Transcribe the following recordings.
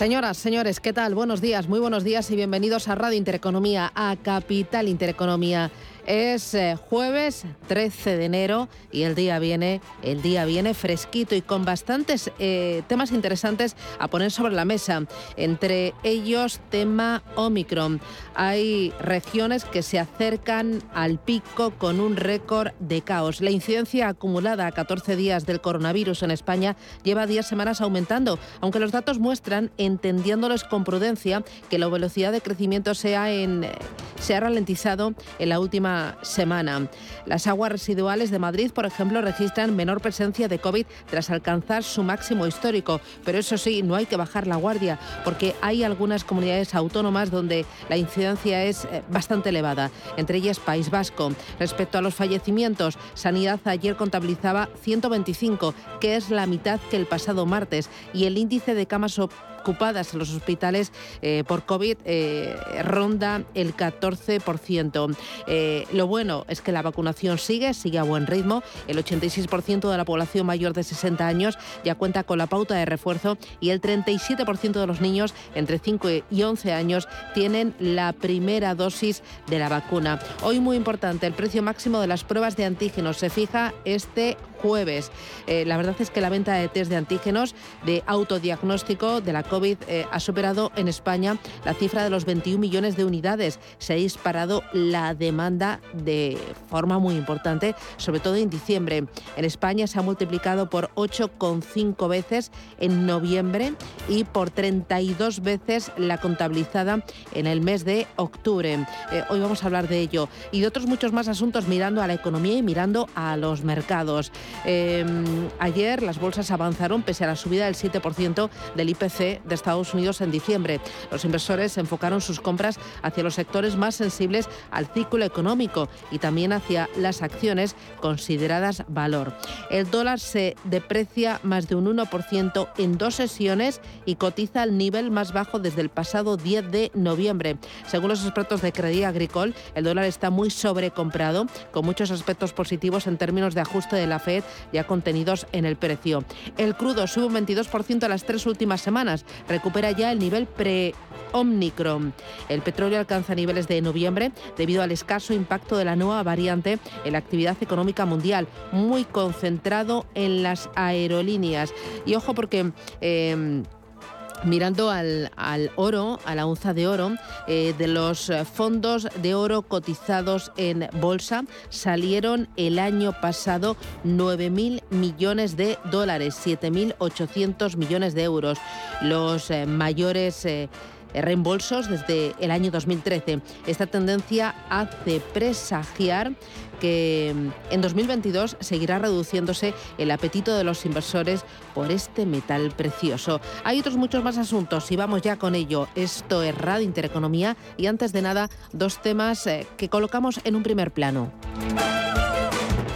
Señoras, señores, ¿qué tal? Buenos días, muy buenos días y bienvenidos a Radio Intereconomía, a Capital Intereconomía. Es eh, jueves 13 de enero y el día viene, el día viene fresquito y con bastantes eh, temas interesantes a poner sobre la mesa. Entre ellos, tema Omicron. Hay regiones que se acercan al pico con un récord de caos. La incidencia acumulada a 14 días del coronavirus en España lleva 10 semanas aumentando, aunque los datos muestran, entendiéndolos con prudencia, que la velocidad de crecimiento se ha ralentizado en la última semana. Las aguas residuales de Madrid, por ejemplo, registran menor presencia de COVID tras alcanzar su máximo histórico. Pero eso sí, no hay que bajar la guardia porque hay algunas comunidades autónomas donde la incidencia es eh, bastante elevada, entre ellas País Vasco. Respecto a los fallecimientos, Sanidad ayer contabilizaba 125, que es la mitad que el pasado martes, y el índice de camas ocupadas en los hospitales eh, por COVID eh, ronda el 14%. Eh, lo bueno es que la vacunación sigue, sigue a buen ritmo. El 86% de la población mayor de 60 años ya cuenta con la pauta de refuerzo y el 37% de los niños entre 5 y 11 años tienen la primera dosis de la vacuna. Hoy muy importante, el precio máximo de las pruebas de antígenos se fija este jueves. la verdad es que la venta de test de antígenos de autodiagnóstico de la COVID eh, ha superado en España la cifra de los 21 millones de unidades. Se ha disparado la demanda de forma muy importante, sobre todo en diciembre. En España se ha multiplicado por 8,5 veces en noviembre y por 32 veces la contabilizada en el mes de octubre. Eh, hoy vamos a hablar de ello y de otros muchos más asuntos mirando a la economía y mirando a los mercados. Em, ayer las bolsas avanzaron pese a la subida del 7% del IPC de Estados Unidos en diciembre. Los inversores enfocaron sus compras hacia los sectores más sensibles al ciclo económico y también hacia las acciones consideradas valor. El dólar se deprecia más de un 1% en dos sesiones y cotiza al nivel más bajo desde el pasado 10 de noviembre. Según los expertos de Credit Agricole, el dólar está muy sobrecomprado, con muchos aspectos positivos en términos de ajuste de la Fed ya contenidos en el precio. El crudo sube un 22% en las tres últimas semanas, recupera ya el nivel pre-Omicron. El petróleo alcanza niveles de noviembre debido al escaso impacto de la nueva variante en la actividad económica mundial, muy concentrado en las aerolíneas. Y ojo porque... Eh, mirando al, oro, a la onza de oro, eh, de los fondos de oro cotizados en bolsa, salieron el año pasado 9.000 millones de dólares, 7.800 millones de euros. Los eh, mayores... Eh, reembolsos desde el año 2013. Esta tendencia hace presagiar que mm, en 2022 seguirá reduciéndose el apetito de los inversores por este metal precioso. Hay otros muchos más asuntos y vamos ya con ello. Esto es Radio Intereconomía y antes de nada, dos temas eh, que colocamos en un primer plano.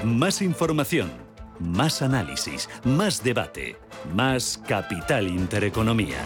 Más información, más análisis, más debate, más Capital Intereconomía.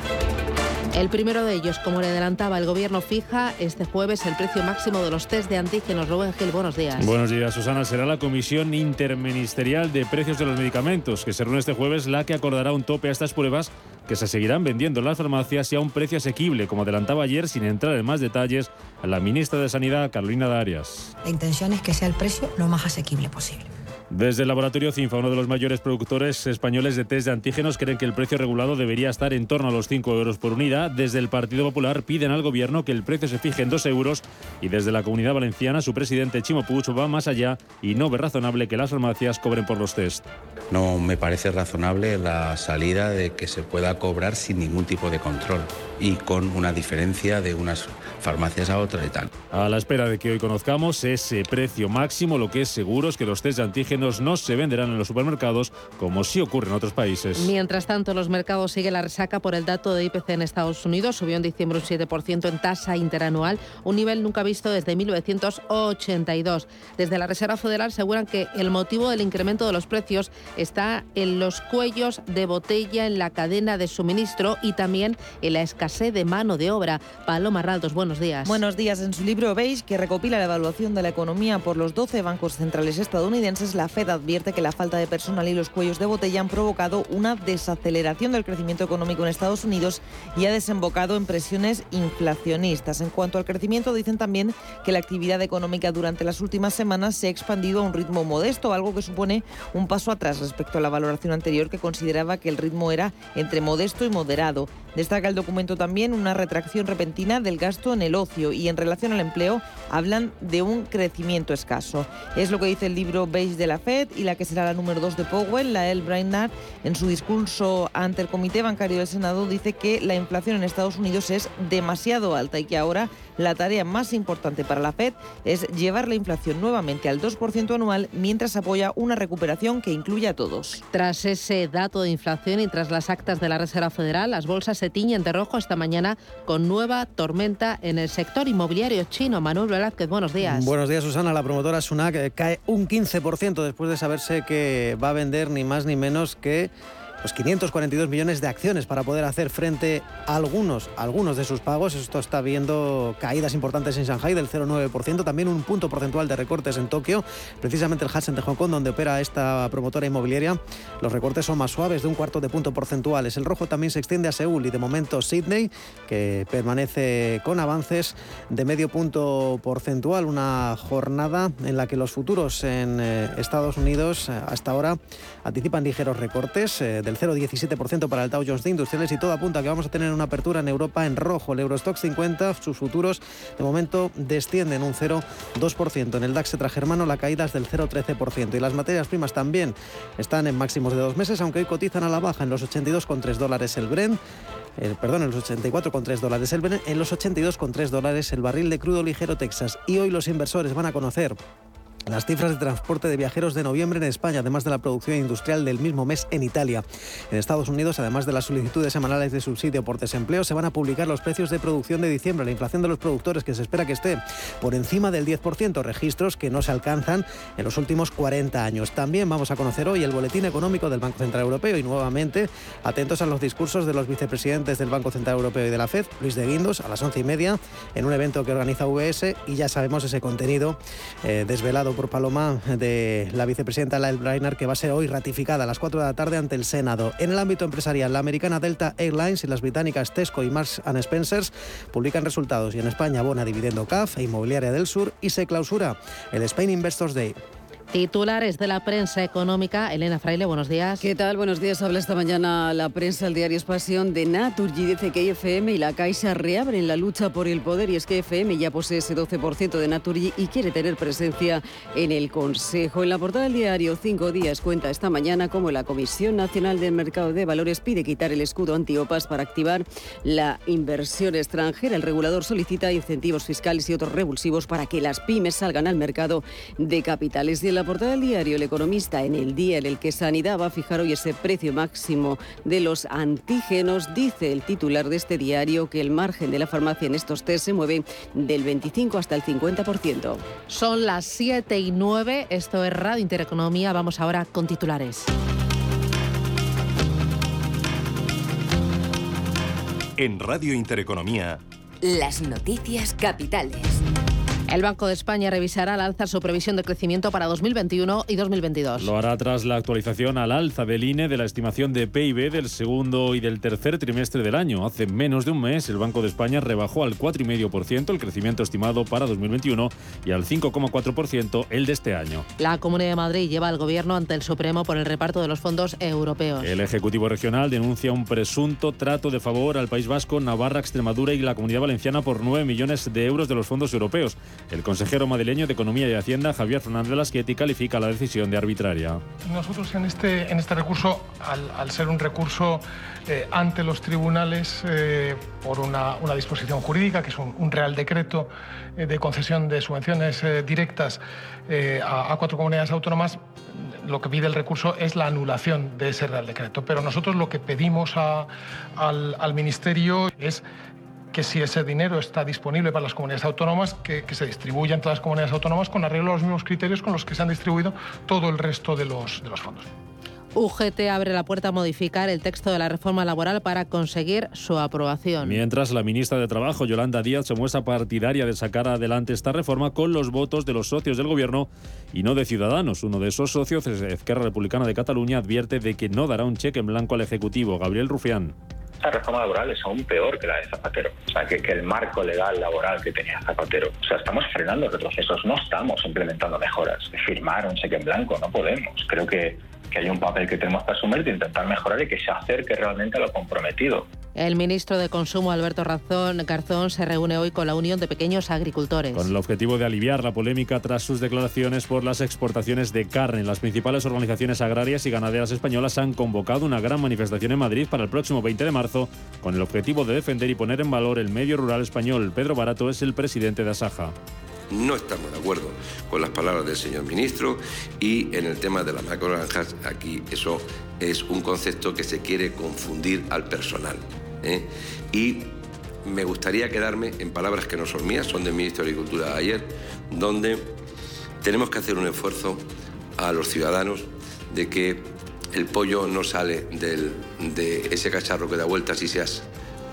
El primero de ellos, como le adelantaba el gobierno, fija este jueves el precio máximo de los test de antígenos. Rubén Gil, buenos días. Buenos días, Susana. Será la Comisión Interministerial de Precios de los Medicamentos, que se reúne este jueves, la que acordará un tope a estas pruebas que se seguirán vendiendo en las farmacias y a un precio asequible, como adelantaba ayer, sin entrar en más detalles, a la ministra de Sanidad, Carolina Darias. La intención es que sea el precio lo más asequible posible. Desde el laboratorio CINFA, uno de los mayores productores españoles de test de antígenos, creen que el precio regulado debería estar en torno a los 5 euros por unidad. Desde el Partido Popular piden al gobierno que el precio se fije en 2 euros y desde la Comunidad Valenciana su presidente Chimo Puig va más allá y no ve razonable que las farmacias cobren por los test. No me parece razonable la salida de que se pueda cobrar sin ningún tipo de control y con una diferencia de unas farmacias a otras y tal. A la espera de que hoy conozcamos ese precio máximo, lo que es seguro es que los test de antígenos no se venderán en los supermercados como sí ocurre en otros países. Mientras tanto, los mercados siguen la resaca por el dato de IPC en Estados Unidos. Subió en diciembre un 7% en tasa interanual, un nivel nunca visto desde 1982. Desde la Reserva Federal aseguran que el motivo del incremento de los precios está en los cuellos de botella en la cadena de suministro y también en la escasez de mano de obra. Paloma Raldos, buenos días. Buenos días. En su libro Beige, que recopila la evaluación de la economía por los 12 bancos centrales estadounidenses, la Fed advierte que la falta de personal y los cuellos de botella han provocado una desaceleración del crecimiento económico en Estados Unidos y ha desembocado en presiones inflacionistas. En cuanto al crecimiento, dicen también que la actividad económica durante las últimas semanas se ha expandido a un ritmo modesto, algo que supone un paso atrás respecto a la valoración anterior que consideraba que el ritmo era entre modesto y moderado. Destaca el documento también una retracción repentina del gasto en el ocio y en relación al empleo hablan de un crecimiento escaso. Es lo que dice el libro Beige de la Fed y la que será la número 2 de Powell, la El Brainard, en su discurso ante el Comité Bancario del Senado dice que la inflación en Estados Unidos es demasiado alta y que ahora la tarea más importante para la Fed es llevar la inflación nuevamente al 2% anual mientras apoya una recuperación que incluya a todos. Tras ese dato de inflación y tras las actas de la Reserva Federal, las bolsas se tiñen de rojo esta mañana con nueva tormenta en el sector inmobiliario chino. Manuel Velázquez, buenos días. Buenos días, Susana. La promotora Sunac eh, cae un 15% después de saberse que va a vender ni más ni menos que los 542 millones de acciones para poder hacer frente a algunos, algunos de sus pagos. Esto está viendo caídas importantes en Shanghai del 0,9%, también un punto porcentual de recortes en Tokio, precisamente el Hansen de Hong Kong, donde opera esta promotora inmobiliaria. Los recortes son más suaves, de un cuarto de punto porcentuales. El rojo también se extiende a Seúl y de momento Sydney, que permanece con avances de medio punto porcentual. Una jornada en la que los futuros en eh, Estados Unidos eh, hasta ahora anticipan ligeros recortes. Eh, del 0,17% para el Dow Jones de Industriales y todo apunta a que vamos a tener una apertura en Europa en rojo. El Eurostock 50, sus futuros de momento descienden un 0,2%. En el DAX germano la caída es del 0,13% y las materias primas también están en máximos de dos meses, aunque hoy cotizan a la baja en los 82,3 dólares el Brent. perdón, en los 84,3 dólares el Brent, en los 82,3 dólares el barril de crudo ligero Texas. Y hoy los inversores van a conocer las cifras de transporte de viajeros de noviembre en España, además de la producción industrial del mismo mes en Italia. En Estados Unidos, además de las solicitudes semanales de subsidio por desempleo, se van a publicar los precios de producción de diciembre, la inflación de los productores que se espera que esté por encima del 10%, registros que no se alcanzan en los últimos 40 años. También vamos a conocer hoy el boletín económico del Banco Central Europeo y nuevamente atentos a los discursos de los vicepresidentes del Banco Central Europeo y de la FED, Luis de Guindos, a las once y media, en un evento que organiza VS y ya sabemos ese contenido eh, desvelado por Paloma de la vicepresidenta Lael Brainard, que va a ser hoy ratificada a las 4 de la tarde ante el Senado. En el ámbito empresarial, la americana Delta Airlines y las británicas Tesco y Marks Spencers publican resultados y en España abona dividendo CAF e Inmobiliaria del Sur y se clausura el Spain Investors Day. Titulares de la prensa económica. Elena Fraile, buenos días. ¿Qué tal? Buenos días. Habla esta mañana la prensa, el diario Expansión de Naturgy. Dice que IFM y la Caixa reabren la lucha por el poder y es que FM ya posee ese 12% de Naturgy y quiere tener presencia en el Consejo. En la portada del diario Cinco Días cuenta esta mañana cómo la Comisión Nacional del Mercado de Valores pide quitar el escudo antiopas para activar la inversión extranjera. El regulador solicita incentivos fiscales y otros revulsivos para que las pymes salgan al mercado de capitales. Y la portada del diario El Economista, en el día en el que Sanidad va a fijar hoy ese precio máximo de los antígenos, dice el titular de este diario que el margen de la farmacia en estos test se mueve del 25 hasta el 50%. Son las 7 y 9, esto es Radio Intereconomía, vamos ahora con titulares. En Radio Intereconomía, las noticias capitales. El Banco de España revisará al alza su previsión de crecimiento para 2021 y 2022. Lo hará tras la actualización al alza del INE de la estimación de PIB del segundo y del tercer trimestre del año. Hace menos de un mes, el Banco de España rebajó al 4,5% el crecimiento estimado para 2021 y al 5,4% el de este año. La Comunidad de Madrid lleva al Gobierno ante el Supremo por el reparto de los fondos europeos. El Ejecutivo Regional denuncia un presunto trato de favor al País Vasco, Navarra, Extremadura y la Comunidad Valenciana por 9 millones de euros de los fondos europeos. El consejero madrileño de Economía y Hacienda, Javier Fernández Lasqueti, califica la decisión de arbitraria. Nosotros en este, este recurso, al, ser un recurso eh, ante los tribunales eh, por una, disposición jurídica, que es un, real decreto eh, de concesión de subvenciones directas a, cuatro comunidades autónomas, lo que pide el recurso es la anulación de ese Real Decreto. Pero nosotros lo que pedimos al Ministerio es que si ese dinero está disponible para las comunidades autónomas, que, se distribuya en todas las comunidades autónomas con arreglo a los mismos criterios con los que se han distribuido todo el resto de los, de los fondos. UGT abre la puerta a modificar el texto de la reforma laboral para conseguir su aprobación. Mientras la ministra de Trabajo, Yolanda Díaz, se muestra partidaria de sacar adelante esta reforma con los votos de los socios del Gobierno y no de Ciudadanos. Uno de esos socios, Esquerra Republicana de Cataluña, advierte de que no dará un cheque en blanco al Ejecutivo. Gabriel Rufián esta reforma laboral es aún peor que la de Zapatero. O sea, que, el marco legal laboral que tenía Zapatero. O sea, estamos frenando retrocesos, no estamos implementando mejoras. Firmar un cheque en blanco, no podemos. Creo que, que hay un papel que tenemos que asumir de intentar mejorar y que se acerque realmente a lo comprometido. El ministro de Consumo, Alberto Razón Garzón, se reúne hoy con la Unión de Pequeños Agricultores. Con el objetivo de aliviar la polémica tras sus declaraciones por las exportaciones de carne. Las principales organizaciones agrarias y ganaderas españolas han convocado una gran manifestación en Madrid para el próximo 20 de marzo con el objetivo de defender y poner en valor el medio rural español. Pedro Barato es el presidente de Asaja. No estamos de acuerdo con las palabras del señor ministro y en el tema de las macrogranjas, aquí eso es un concepto que se quiere confundir al personal. ¿eh? Y me gustaría quedarme en palabras que no son mías, son del ministro de Agricultura ayer, donde tenemos que hacer un esfuerzo a los ciudadanos de que el pollo no sale de ese cacharro que da vueltas y seas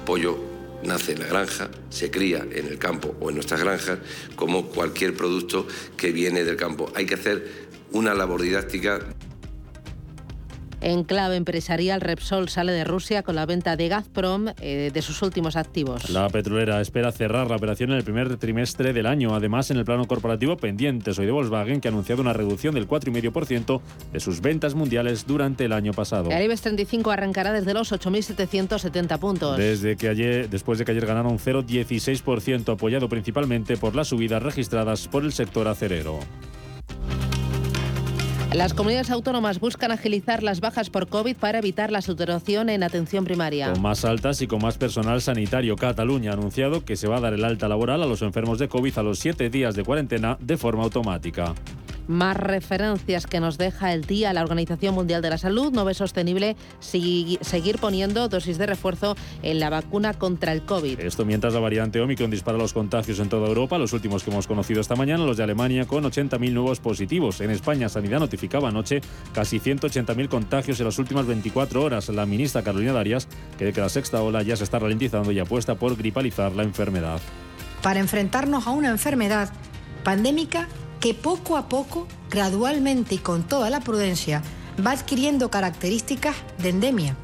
pollo nace en la granja, se cría en el campo o en nuestras granjas, como cualquier producto que viene del campo. Hay que hacer una labor didáctica en clave empresarial, Repsol sale de Rusia con la venta de Gazprom eh, de sus últimos activos. La petrolera espera cerrar la operación en el primer trimestre del año. Además, en el plano corporativo, pendientes hoy de Volkswagen, que ha anunciado una reducción del 4,5% de sus ventas mundiales durante el año pasado. El IBEX 35 arrancará desde los 8.770 puntos. Desde que ayer, después de que ayer ganaron 0,16%, apoyado principalmente por las subidas registradas por el sector acerero. Las comunidades autónomas buscan agilizar las bajas por COVID para evitar la saturación en atención primaria. Con más altas y con más personal sanitario, Cataluña ha anunciado que se va a dar el alta laboral a los enfermos de COVID a los siete días de cuarentena de forma automática. Más referencias que nos deja el día la Organización Mundial de la Salud. No ve sostenible seguir poniendo dosis de refuerzo en la vacuna contra el COVID. Esto mientras la variante Omicron dispara los contagios en toda Europa. Los últimos que hemos conocido esta mañana, los de Alemania, con 80.000 nuevos positivos. En España, Sanidad notificaba anoche casi 180.000 contagios en las últimas 24 horas. La ministra Carolina Darias cree que la sexta ola ya se está ralentizando y apuesta por gripalizar la enfermedad. Para enfrentarnos a una enfermedad pandémica que poco a poco, gradualmente y con toda la prudencia, va adquiriendo características de endemia.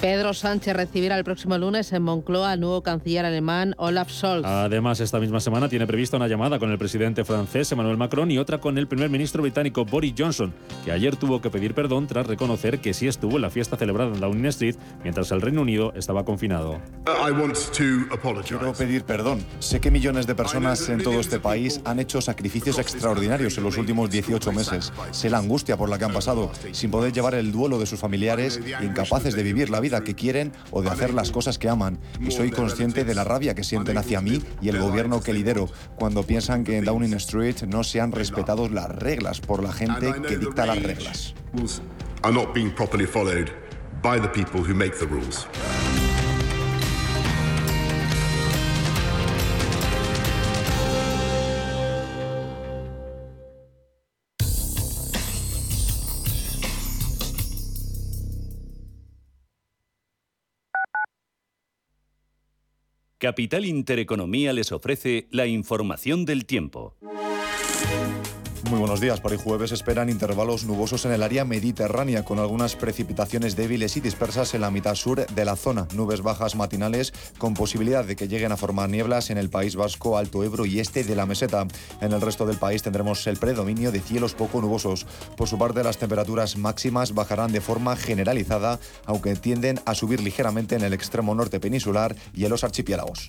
Pedro Sánchez recibirá el próximo lunes en Moncloa al nuevo canciller alemán Olaf Scholz. Además, esta misma semana tiene prevista una llamada con el presidente francés Emmanuel Macron y otra con el primer ministro británico Boris Johnson, que ayer tuvo que pedir perdón tras reconocer que sí estuvo en la fiesta celebrada en Downing Street mientras el Reino Unido estaba confinado. Quiero pedir perdón. Sé que millones de personas en todo este país han hecho sacrificios extraordinarios en los últimos 18 meses. Sé la angustia por la que han pasado, sin poder llevar el duelo de sus familiares, incapaces de vivir la vida vida que quieren o de hacer las cosas que aman. Y soy consciente de la rabia que sienten hacia mí y el gobierno que lidero. cuando piensan que en Downing Street no se han respetado las reglas por la gente que dicta las reglas. Capital Intereconomía les ofrece la información del tiempo. Muy buenos días. Para el jueves esperan intervalos nubosos en el área mediterránea, con algunas precipitaciones débiles y dispersas en la mitad sur de la zona. Nubes bajas matinales con posibilidad de que lleguen a formar nieblas en el País Vasco, Alto Ebro y este de la meseta. En el resto del país tendremos el predominio de cielos poco nubosos. Por su parte, las temperaturas máximas bajarán de forma generalizada, aunque tienden a subir ligeramente en el extremo norte peninsular y en los archipiélagos.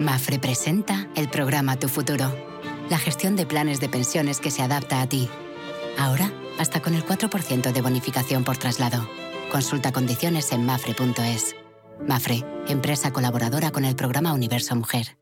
Mafre presenta el programa Tu Futuro, la gestión de planes de pensiones que se adapta a ti. Ahora, hasta con el 4% de bonificación por traslado. Consulta condiciones en mafre.es. Mafre, empresa colaboradora con el programa Universo Mujer.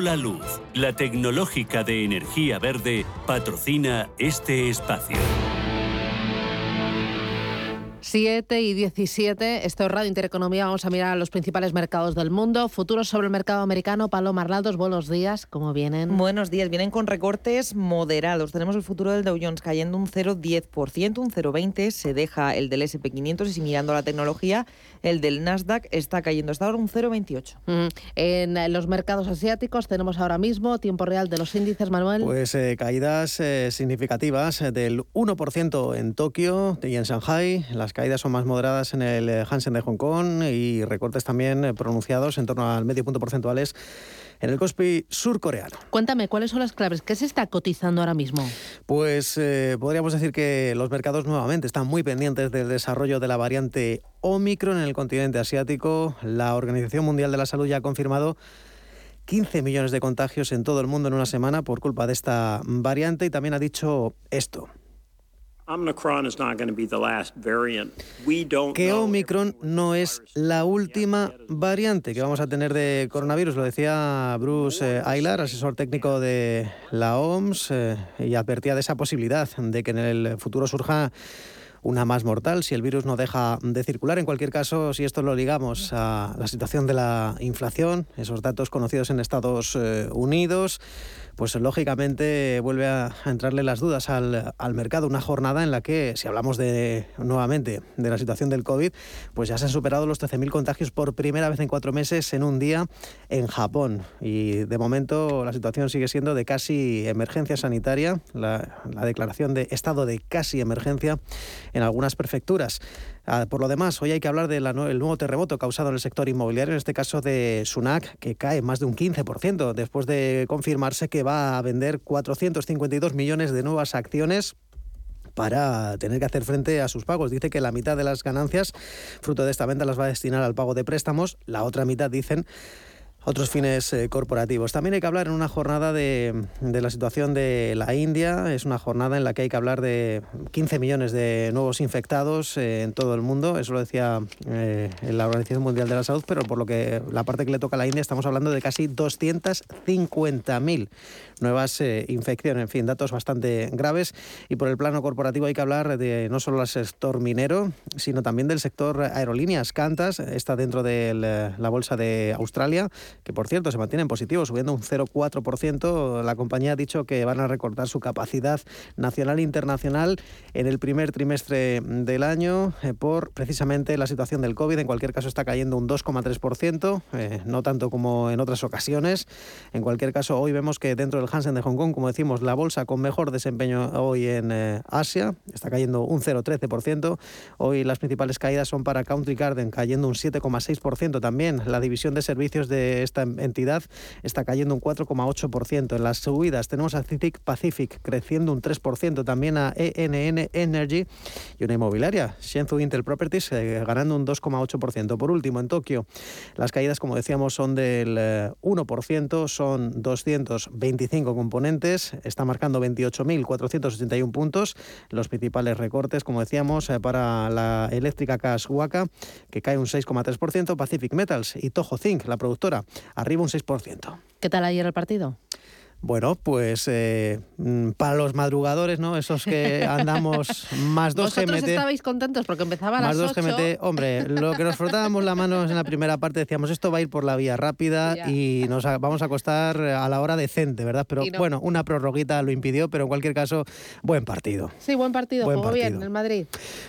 Hola Luz, la tecnológica de energía verde, patrocina este espacio. 7 y 17, esto es Radio Intereconomía, vamos a mirar a los principales mercados del mundo. Futuros sobre el mercado americano, Paloma Arnaldos, buenos días, ¿cómo vienen? Buenos días, vienen con recortes moderados. Tenemos el futuro del Dow Jones cayendo un 0,10%, un 0,20%, se deja el del SP500 y si mirando la tecnología, el del Nasdaq está cayendo hasta ahora un 0,28. Mm, En los mercados asiáticos tenemos ahora mismo tiempo real de los índices, Manuel. Pues eh, caídas eh, significativas eh, del 1% en Tokio y en Shanghai. Las caídas son más moderadas en el eh, Hansen de Hong Kong y recortes también eh, pronunciados en torno al medio punto porcentuales en el Kospi surcoreano. Cuéntame, ¿cuáles son las claves? ¿Qué se está cotizando ahora mismo? Pues eh, podríamos decir que los mercados nuevamente están muy pendientes del desarrollo de la variante Omicron en el continente asiático. La Organización Mundial de la Salud ya ha confirmado 15 millones de contagios en todo el mundo en una semana por culpa de esta variante y también ha dicho esto. Que Omicron no es la última variante que vamos a tener de coronavirus. Lo decía Bruce eh, Aylar, asesor técnico de la OMS, eh, y advertía de esa posibilidad de que en el futuro surja una más mortal si el virus no deja de circular. En cualquier caso, si esto lo ligamos a la situación de la inflación, esos datos conocidos en Estados eh, Unidos, pues lógicamente vuelve a, entrarle las dudas al, al mercado. Una jornada en la que, si hablamos de nuevamente de la situación del COVID, pues ya se han superado los 13.000 contagios por primera vez en cuatro meses en un día en Japón. Y de momento la situación sigue siendo de casi emergencia sanitaria, la declaración de estado de casi emergencia en algunas prefecturas. Ah, Por lo demás, hoy hay que hablar del nuevo terremoto causado en el sector inmobiliario, en este caso de Sunac, que cae más de un 15% después de confirmarse que va a vender 452 millones de nuevas acciones para tener que hacer frente a sus pagos. Dice que la mitad de las ganancias, fruto de esta venta, las va a destinar al pago de préstamos. La otra mitad, dicen, otros fines eh, corporativos. También hay que hablar en una jornada de, la situación de la India. Es una jornada en la que hay que hablar de 15 millones de nuevos infectados eh, en todo el mundo. Eso lo decía eh, la Organización Mundial de la Salud, pero por lo que la parte que le toca a la India estamos hablando de casi 250.000 nuevas infecciones. En fin, datos bastante graves. Y por el plano corporativo hay que hablar de no solo el sector minero, sino también del sector aerolíneas. Qantas está dentro de la bolsa de Australia que por cierto se mantienen positivos, subiendo un 0,4%. La compañía ha dicho que van a recortar su capacidad nacional e internacional en el primer trimestre del año eh, por precisamente la situación del COVID. En cualquier caso está cayendo un 2,3%, eh, no tanto como en otras ocasiones. En cualquier caso, hoy vemos que dentro del Hansen de Hong Kong, como decimos, la bolsa con mejor desempeño hoy en eh, Asia está cayendo un 0,13%. Hoy las principales caídas son para Country Garden, cayendo un 7,6% también. La división de servicios de esta entidad está cayendo un 4,8%. En las subidas tenemos a CITIC Pacific creciendo un 3%, también a ENN Energy y una inmobiliaria, Shenzhou Intel Properties, eh, ganando un 2,8%. Por último, en Tokio, las caídas, como decíamos, son del 1%, eh, son 225 componentes, está marcando 28.481 puntos. Los principales recortes, como decíamos, eh, para la eléctrica Kaswaka, que cae un 6,3%, Pacific Metals y Toho Zinc, la productora, arriba un 6%. ¿Qué tal ayer el partido? Bueno, pues eh, mm, para los madrugadores, ¿no? Esos que andamos más dos ¿Vosotros GMT. estabais contentos porque empezaba a más las dos 8. GMT. Hombre, lo que nos frotábamos las manos en la primera parte decíamos esto va a ir por la vía rápida Ya. y nos vamos a acostar a la hora decente, ¿verdad? Pero no. bueno, una prorroguita lo impidió, pero en cualquier caso, buen partido. Sí, buen partido, Buen jugó bien partido. el Madrid.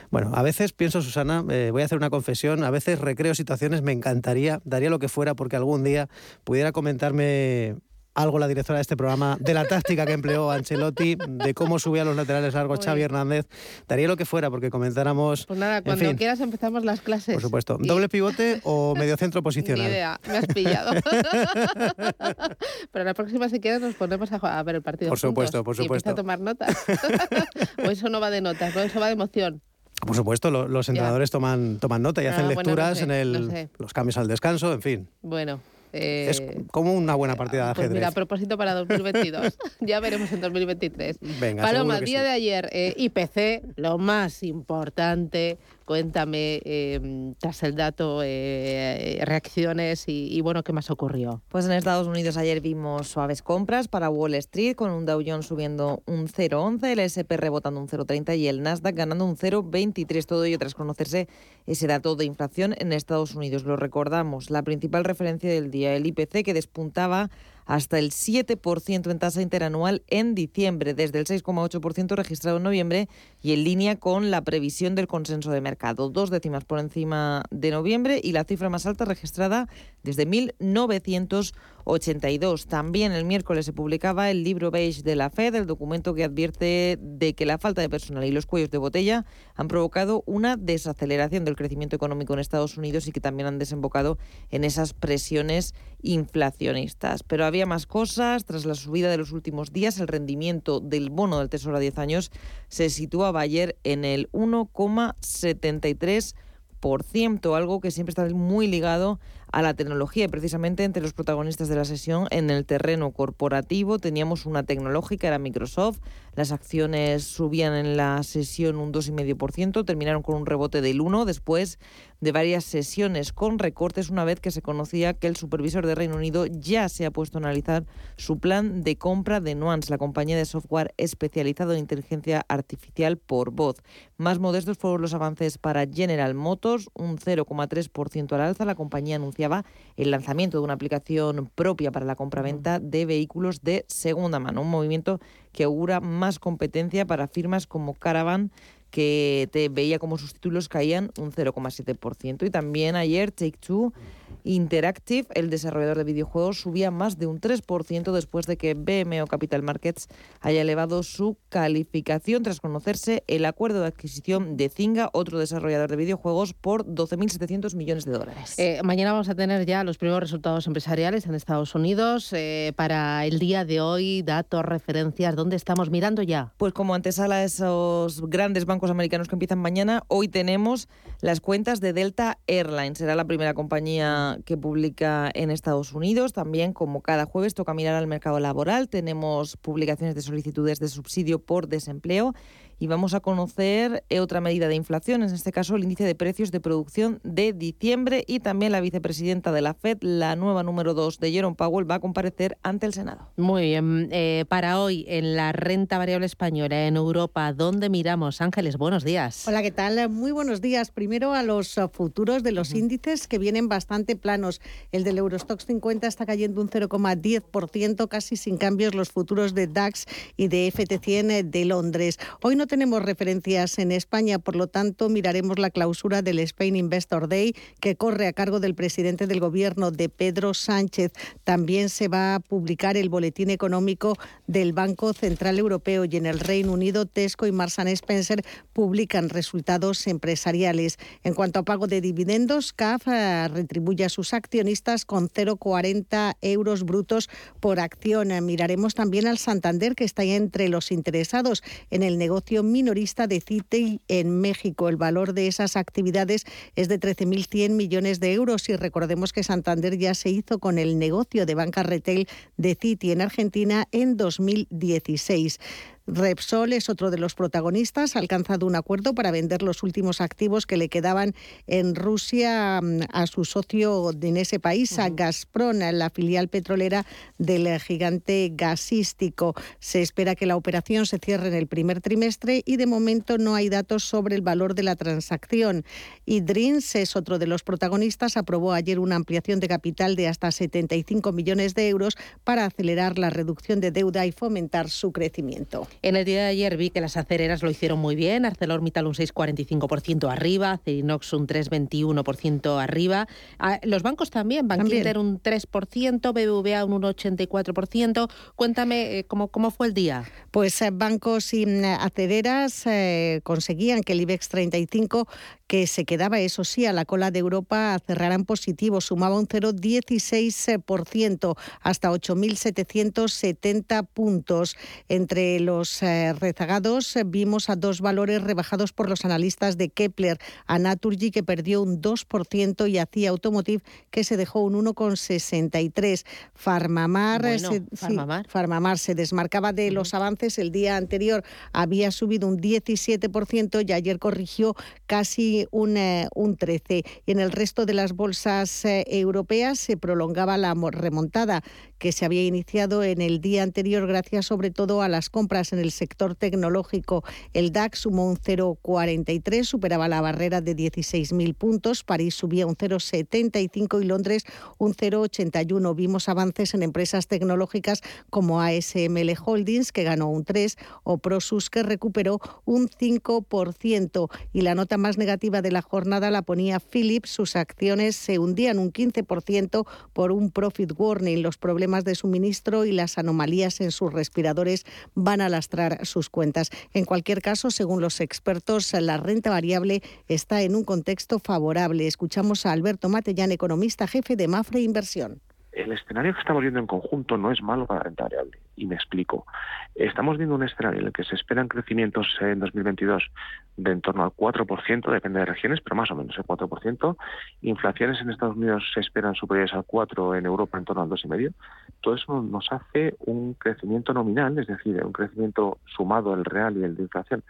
Bueno, a veces pienso, Susana, eh, voy a hacer una confesión, a veces recreo situaciones, me encantaría, daría lo que fuera porque algún día pudiera comentarme algo la directora de este programa, de la táctica que empleó Ancelotti, de cómo subía los laterales largos Uy. Xavi Hernández. Daría lo que fuera porque comentáramos, Pues nada, en cuando fin, quieras empezamos las clases. por supuesto, Y- doble pivote o mediocentro Ni posicional. idea, me has pillado. Pero la próxima, si quieres, nos ponemos a, jugar- a ver el partido. Por supuesto, juntos por y empieza supuesto. a tomar notas. o eso no va de notas, ¿no? eso va de emoción. Por supuesto, lo- los entrenadores toman, toman nota y Ah, hacen bueno, no lecturas sé, en el, no sé. los cambios al descanso, en fin. Bueno. Eh, es como una buena partida de Pues ajedrez. mira, a propósito para 2022. ya veremos en 2023. Venga, Paloma, día sí. de ayer, eh, IPC, lo más importante. Cuéntame, eh, tras el dato, eh, reacciones y, y, bueno, ¿qué más ocurrió? Pues en Estados Unidos ayer vimos suaves compras para Wall Street, con un Dow Jones subiendo un 0,11, el SP rebotando un 0,30 y el Nasdaq ganando un 0,23. Todo ello tras conocerse ese dato de inflación en Estados Unidos. Lo recordamos, la principal referencia del día, el IPC, que despuntaba hasta el 7% en tasa interanual en diciembre, desde el 6,8% registrado en noviembre y en línea con la previsión del consenso de mercado. Dos décimas por encima de noviembre y la cifra más alta registrada desde 1982. También el miércoles se publicaba el libro beige de la Fed, el documento que advierte de que la falta de personal y los cuellos de botella han provocado una desaceleración del crecimiento económico en Estados Unidos y que también han desembocado en esas presiones inflacionistas. Pero había más cosas. Tras la subida de los últimos días, el rendimiento del bono del Tesoro a 10 años se situaba ayer en el 1,73%, algo que siempre está muy ligado a la tecnología y precisamente entre los protagonistas de la sesión en el terreno corporativo teníamos una tecnológica, era Microsoft, las acciones subían en la sesión un 2,5%, terminaron con un rebote del 1% después de varias sesiones con recortes una vez que se conocía que el supervisor de Reino Unido ya se ha puesto a analizar su plan de compra de Nuance, la compañía de software especializado en inteligencia artificial por voz. Más modestos fueron los avances para General Motors, un 0,3% al alza. La compañía anunciaba el lanzamiento de una aplicación propia para la compraventa de vehículos de segunda mano, un movimiento que augura más competencia para firmas como Caravan que te veía como sus títulos caían un 0,7%. Y también ayer Take Two Interactive, el desarrollador de videojuegos, subía más de un 3% después de que BMO Capital Markets haya elevado su calificación tras conocerse el acuerdo de adquisición de Zynga, otro desarrollador de videojuegos, por 12.700 millones de dólares. Eh, mañana vamos a tener ya los primeros resultados empresariales en Estados Unidos. Eh, para el día de hoy, datos, referencias, ¿dónde estamos mirando ya? Pues como antesala a esos grandes bancos americanos que empiezan mañana, hoy tenemos las cuentas de Delta Airlines. Será la primera compañía que publica en Estados Unidos. También, como cada jueves, toca mirar al mercado laboral. Tenemos publicaciones de solicitudes de subsidio por desempleo y vamos a conocer eh, otra medida de inflación, en este caso el índice de precios de producción de diciembre y también la vicepresidenta de la FED, la nueva número 2 de Jerome Powell, va a comparecer ante el Senado. Muy bien, eh, para hoy en la renta variable española en Europa, ¿dónde miramos? Ángeles, buenos días. Hola, ¿qué tal? Muy buenos días. Primero a los futuros de los índices que vienen bastante planos. El del Eurostox 50 está cayendo un 0,10%, casi sin cambios los futuros de DAX y de FT100 de Londres. Hoy no tenemos referencias en España, por lo tanto miraremos la clausura del Spain Investor Day que corre a cargo del presidente del gobierno, de Pedro Sánchez. También se va a publicar el boletín económico del Banco Central Europeo y en el Reino Unido Tesco y Marsan Spencer publican resultados empresariales. En cuanto a pago de dividendos, CAF eh, retribuye a sus accionistas con 0,40 euros brutos por acción. Miraremos también al Santander que está entre los interesados en el negocio minorista de Citi en México. El valor de esas actividades es de 13.100 millones de euros y recordemos que Santander ya se hizo con el negocio de banca retail de Citi en Argentina en 2016. Repsol es otro de los protagonistas. Ha alcanzado un acuerdo para vender los últimos activos que le quedaban en Rusia mm, a su socio en ese país, a Gazprom, la filial petrolera del gigante gasístico. Se espera que la operación se cierre en el primer trimestre y de momento no hay datos sobre el valor de la transacción. Y Dreams es otro de los protagonistas. Aprobó ayer una ampliación de capital de hasta 75 millones de euros para acelerar la reducción de deuda y fomentar su crecimiento. En el día de ayer vi que las acereras lo hicieron muy bien. ArcelorMittal un 6,45% arriba, Cerinox un 3,21% arriba. Ah, los bancos también, Bank Inter un 3%, BBVA un 1,84%. Cuéntame eh, ¿cómo, cómo fue el día. Pues eh, bancos y mm, acereras eh, conseguían que el IBEX 35 que se quedaba, eso sí, a la cola de Europa cerrarán positivo, sumaba un 0,16% hasta 8.770 puntos. Entre los eh, rezagados vimos a dos valores rebajados por los analistas de Kepler, a Naturgy que perdió un 2% y hacía Automotive que se dejó un 1,63. Farmamar, se, Farmamar. se desmarcaba de los avances. El día anterior había subido un 17% y ayer corrigió casi un, 13. Eh, y en el resto de las bolsas eh, europeas se prolongaba la remontada que se había iniciado en el día anterior gracias sobre todo a las compras en el sector tecnológico. El DAX sumó un 0,43, superaba la barrera de 16.000 puntos, París subía un 0,75 y Londres un 0,81. Vimos avances en empresas tecnológicas como ASML Holdings, que ganó un 3, o Prosus, que recuperó un 5%. Y la nota más negativa de la jornada la ponía Philips. Sus acciones se hundían un 15% por un profit warning. Los problemas de suministro y las anomalías en sus respiradores van a lastrar sus cuentas. En cualquier caso, según los expertos, la renta variable está en un contexto favorable. Escuchamos a Alberto Matellán, economista jefe de Mafre Inversión el escenario que estamos viendo en conjunto no es malo para la renta variable. Y me explico. Estamos viendo un escenario en el que se esperan crecimientos en 2022 de en torno al 4%, depende de regiones, pero más o menos el 4%. Inflaciones en Estados Unidos se esperan superiores al 4%, en Europa en torno al 2,5%. Todo eso nos hace un crecimiento nominal, es decir, un crecimiento sumado el real y el de inflación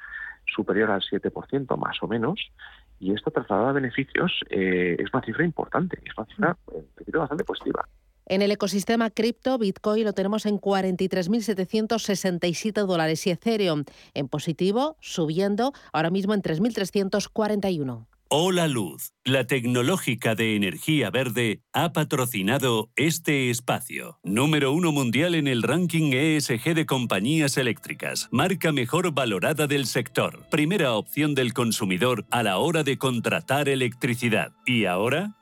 superior al 7%, más o menos, y esto trasladado a beneficios eh, es una cifra importante, es una cifra en bastante positiva. En el ecosistema cripto, Bitcoin lo tenemos en 43.767 dólares y Ethereum en positivo, subiendo ahora mismo en 3.341. Hola Luz, la tecnológica de energía verde, ha patrocinado este espacio. Número uno mundial en el ranking ESG de compañías eléctricas. Marca mejor valorada del sector. Primera opción del consumidor a la hora de contratar electricidad. ¿Y ahora?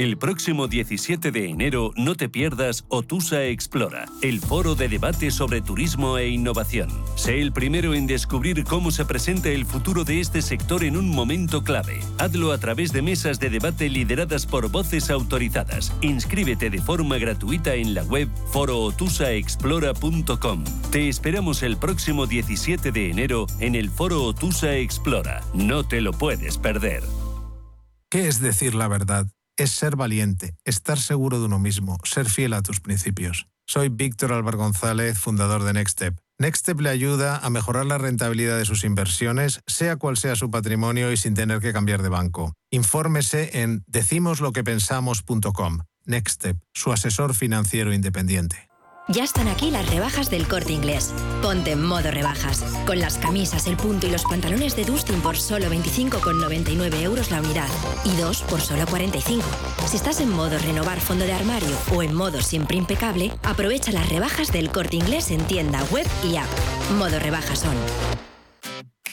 El próximo 17 de enero no te pierdas Otusa Explora, el foro de debate sobre turismo e innovación. Sé el primero en descubrir cómo se presenta el futuro de este sector en un momento clave. Hazlo a través de mesas de debate lideradas por voces autorizadas. Inscríbete de forma gratuita en la web forootusaexplora.com. Te esperamos el próximo 17 de enero en el foro Otusa Explora. No te lo puedes perder. ¿Qué es decir la verdad? Es ser valiente, estar seguro de uno mismo, ser fiel a tus principios. Soy Víctor Álvaro González, fundador de Nextstep. Nextstep le ayuda a mejorar la rentabilidad de sus inversiones, sea cual sea su patrimonio y sin tener que cambiar de banco. Infórmese en decimosloquepensamos.com. Nextstep, su asesor financiero independiente. Ya están aquí las rebajas del corte inglés. Ponte en modo rebajas. Con las camisas, el punto y los pantalones de Dustin por solo 25,99 euros la unidad. Y dos por solo 45. Si estás en modo renovar fondo de armario o en modo siempre impecable, aprovecha las rebajas del corte inglés en tienda web y app. Modo rebajas son.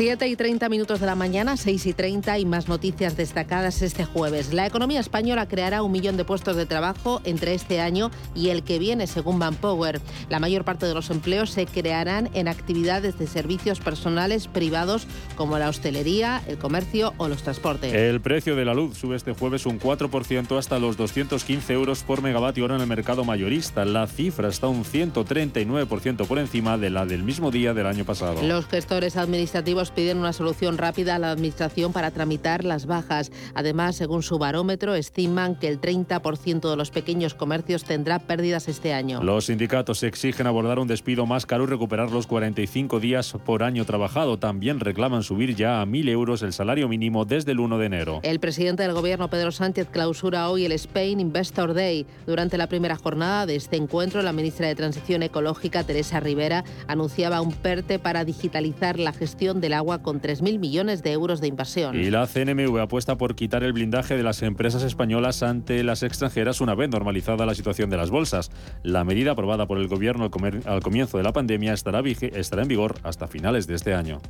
7 y 30 minutos de la mañana, 6 y 30 y más noticias destacadas este jueves. La economía española creará un millón de puestos de trabajo entre este año y el que viene, según Manpower. La mayor parte de los empleos se crearán en actividades de servicios personales privados como la hostelería, el comercio o los transportes. El precio de la luz sube este jueves un 4% hasta los 215 euros por megavatio hora en el mercado mayorista. La cifra está un 139% por encima de la del mismo día del año pasado. Los gestores administrativos piden una solución rápida a la Administración para tramitar las bajas. Además, según su barómetro, estiman que el 30% de los pequeños comercios tendrá pérdidas este año. Los sindicatos exigen abordar un despido más caro y recuperar los 45 días por año trabajado. También reclaman subir ya a 1.000 euros el salario mínimo desde el 1 de enero. El presidente del Gobierno, Pedro Sánchez, clausura hoy el Spain Investor Day. Durante la primera jornada de este encuentro, la ministra de Transición Ecológica, Teresa Rivera, anunciaba un PERTE para digitalizar la gestión de la agua con 3.000 millones de euros de inversión. Y la CNMV apuesta por quitar el blindaje de las empresas españolas ante las extranjeras una vez normalizada la situación de las bolsas. La medida aprobada por el Gobierno al comienzo de la pandemia estará, estará en vigor hasta finales de este año.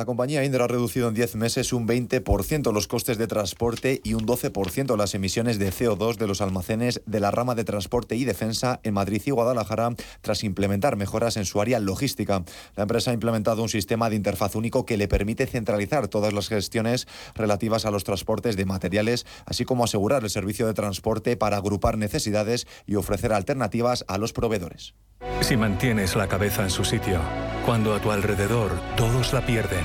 La compañía Indra ha reducido en 10 meses un 20% los costes de transporte y un 12% las emisiones de CO2 de los almacenes de la rama de transporte y defensa en Madrid y Guadalajara tras implementar mejoras en su área logística. La empresa ha implementado un sistema de interfaz único que le permite centralizar todas las gestiones relativas a los transportes de materiales, así como asegurar el servicio de transporte para agrupar necesidades y ofrecer alternativas a los proveedores. Si mantienes la cabeza en su sitio, cuando a tu alrededor todos la pierden,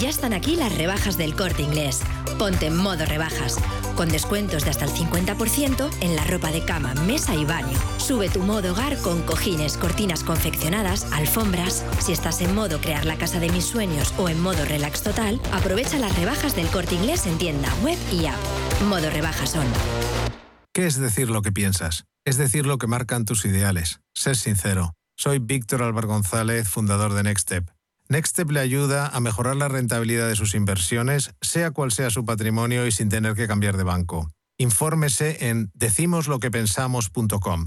Ya están aquí las rebajas del corte inglés. Ponte en modo rebajas. Con descuentos de hasta el 50% en la ropa de cama, mesa y baño. Sube tu modo hogar con cojines, cortinas confeccionadas, alfombras. Si estás en modo crear la casa de mis sueños o en modo relax total, aprovecha las rebajas del corte inglés en tienda, web y app. Modo rebajas son. ¿Qué es decir lo que piensas? Es decir lo que marcan tus ideales. Ser sincero. Soy Víctor Álvaro González, fundador de Nextstep. Nextstep le ayuda a mejorar la rentabilidad de sus inversiones, sea cual sea su patrimonio y sin tener que cambiar de banco. Infórmese en decimosloquepensamos.com.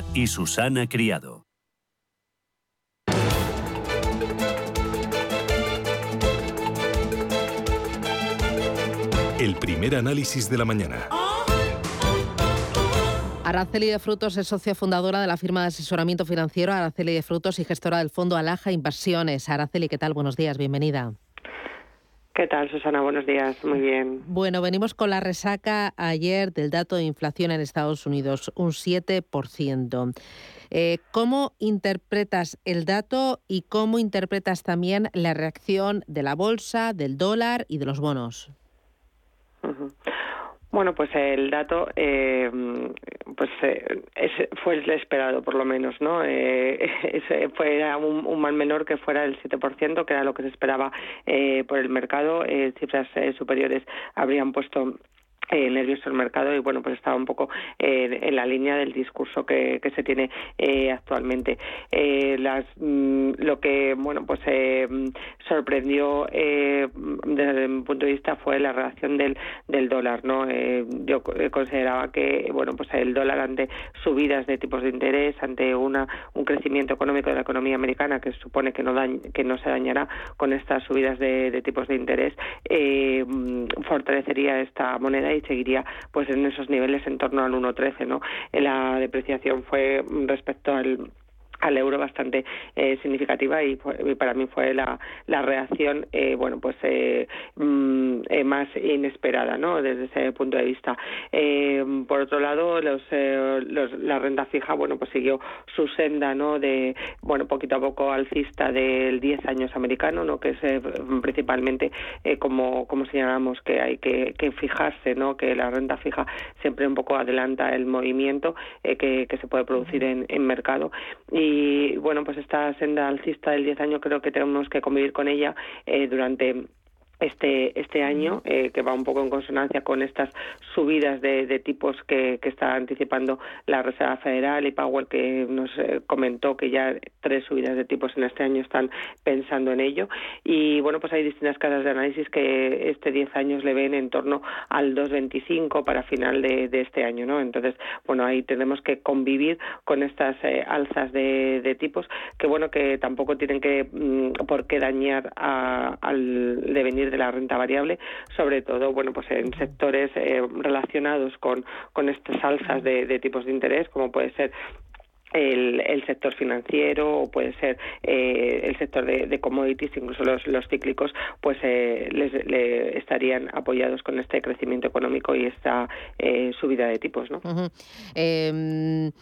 y Susana Criado. El primer análisis de la mañana. Araceli de Frutos es socia fundadora de la firma de asesoramiento financiero Araceli de Frutos y gestora del fondo Alaja Inversiones. Araceli, ¿qué tal? Buenos días, bienvenida. ¿Qué tal, Susana? Buenos días, muy bien. Bueno, venimos con la resaca ayer del dato de inflación en Estados Unidos, un 7%. Eh, ¿Cómo interpretas el dato y cómo interpretas también la reacción de la bolsa, del dólar y de los bonos? Bueno, pues el dato eh, pues eh, fue el esperado, por lo menos, ¿no? Eh, fue un, un, mal menor que fuera el 7%, que era lo que se esperaba eh, por el mercado. Eh, cifras superiores habrían puesto eh, nervioso el mercado y bueno pues estaba un poco eh, en la línea del discurso que, que se tiene eh, actualmente. Eh, las mm, lo que bueno pues eh, sorprendió eh, desde mi punto de vista fue la reacción del, del dólar no yo consideraba que bueno pues el dólar ante subidas de tipos de interés ante una un crecimiento económico de la economía americana que supone que no dañ, que no se dañará con estas subidas de, de tipos de interés mm, fortalecería esta moneda y seguiría pues en esos niveles en torno al 1.13, ¿no? La depreciación fue respecto al al euro bastante eh, significativa y, y, para mí fue la, la reacción eh, bueno pues eh, mm, eh, más inesperada no desde ese punto de vista. Eh, por otro lado los, eh, los, la renta fija bueno pues siguió su senda no de bueno poquito a poco alcista del 10 años americano no que es principalmente como como señalamos que hay que, que, fijarse no que la renta fija siempre un poco adelanta el movimiento que, que se puede producir en, en mercado. Y y bueno, pues esta senda alcista del 10 años creo que tenemos que convivir con ella eh, durante este este año eh, que va un poco en consonancia con estas subidas de, de tipos que, que, está anticipando la Reserva Federal y Powell que nos eh, comentó que ya tres subidas de tipos en este año están pensando en ello. Y bueno pues hay distintas casas de análisis que este 10 años le ven en torno al 2.25 para final de, de, este año no entonces bueno ahí tenemos que convivir con estas eh, alzas de, de, tipos que bueno que tampoco tienen que mm, por qué dañar a, al devenir de la renta variable, sobre todo bueno pues en sectores eh, relacionados con, con estas alzas de, de tipos de interés, como puede ser el, el, sector financiero o puede ser eh, el sector de, de, commodities, incluso los, los cíclicos, pues eh, les, le estarían apoyados con este crecimiento económico y esta eh, subida de tipos. ¿no? Uh -huh.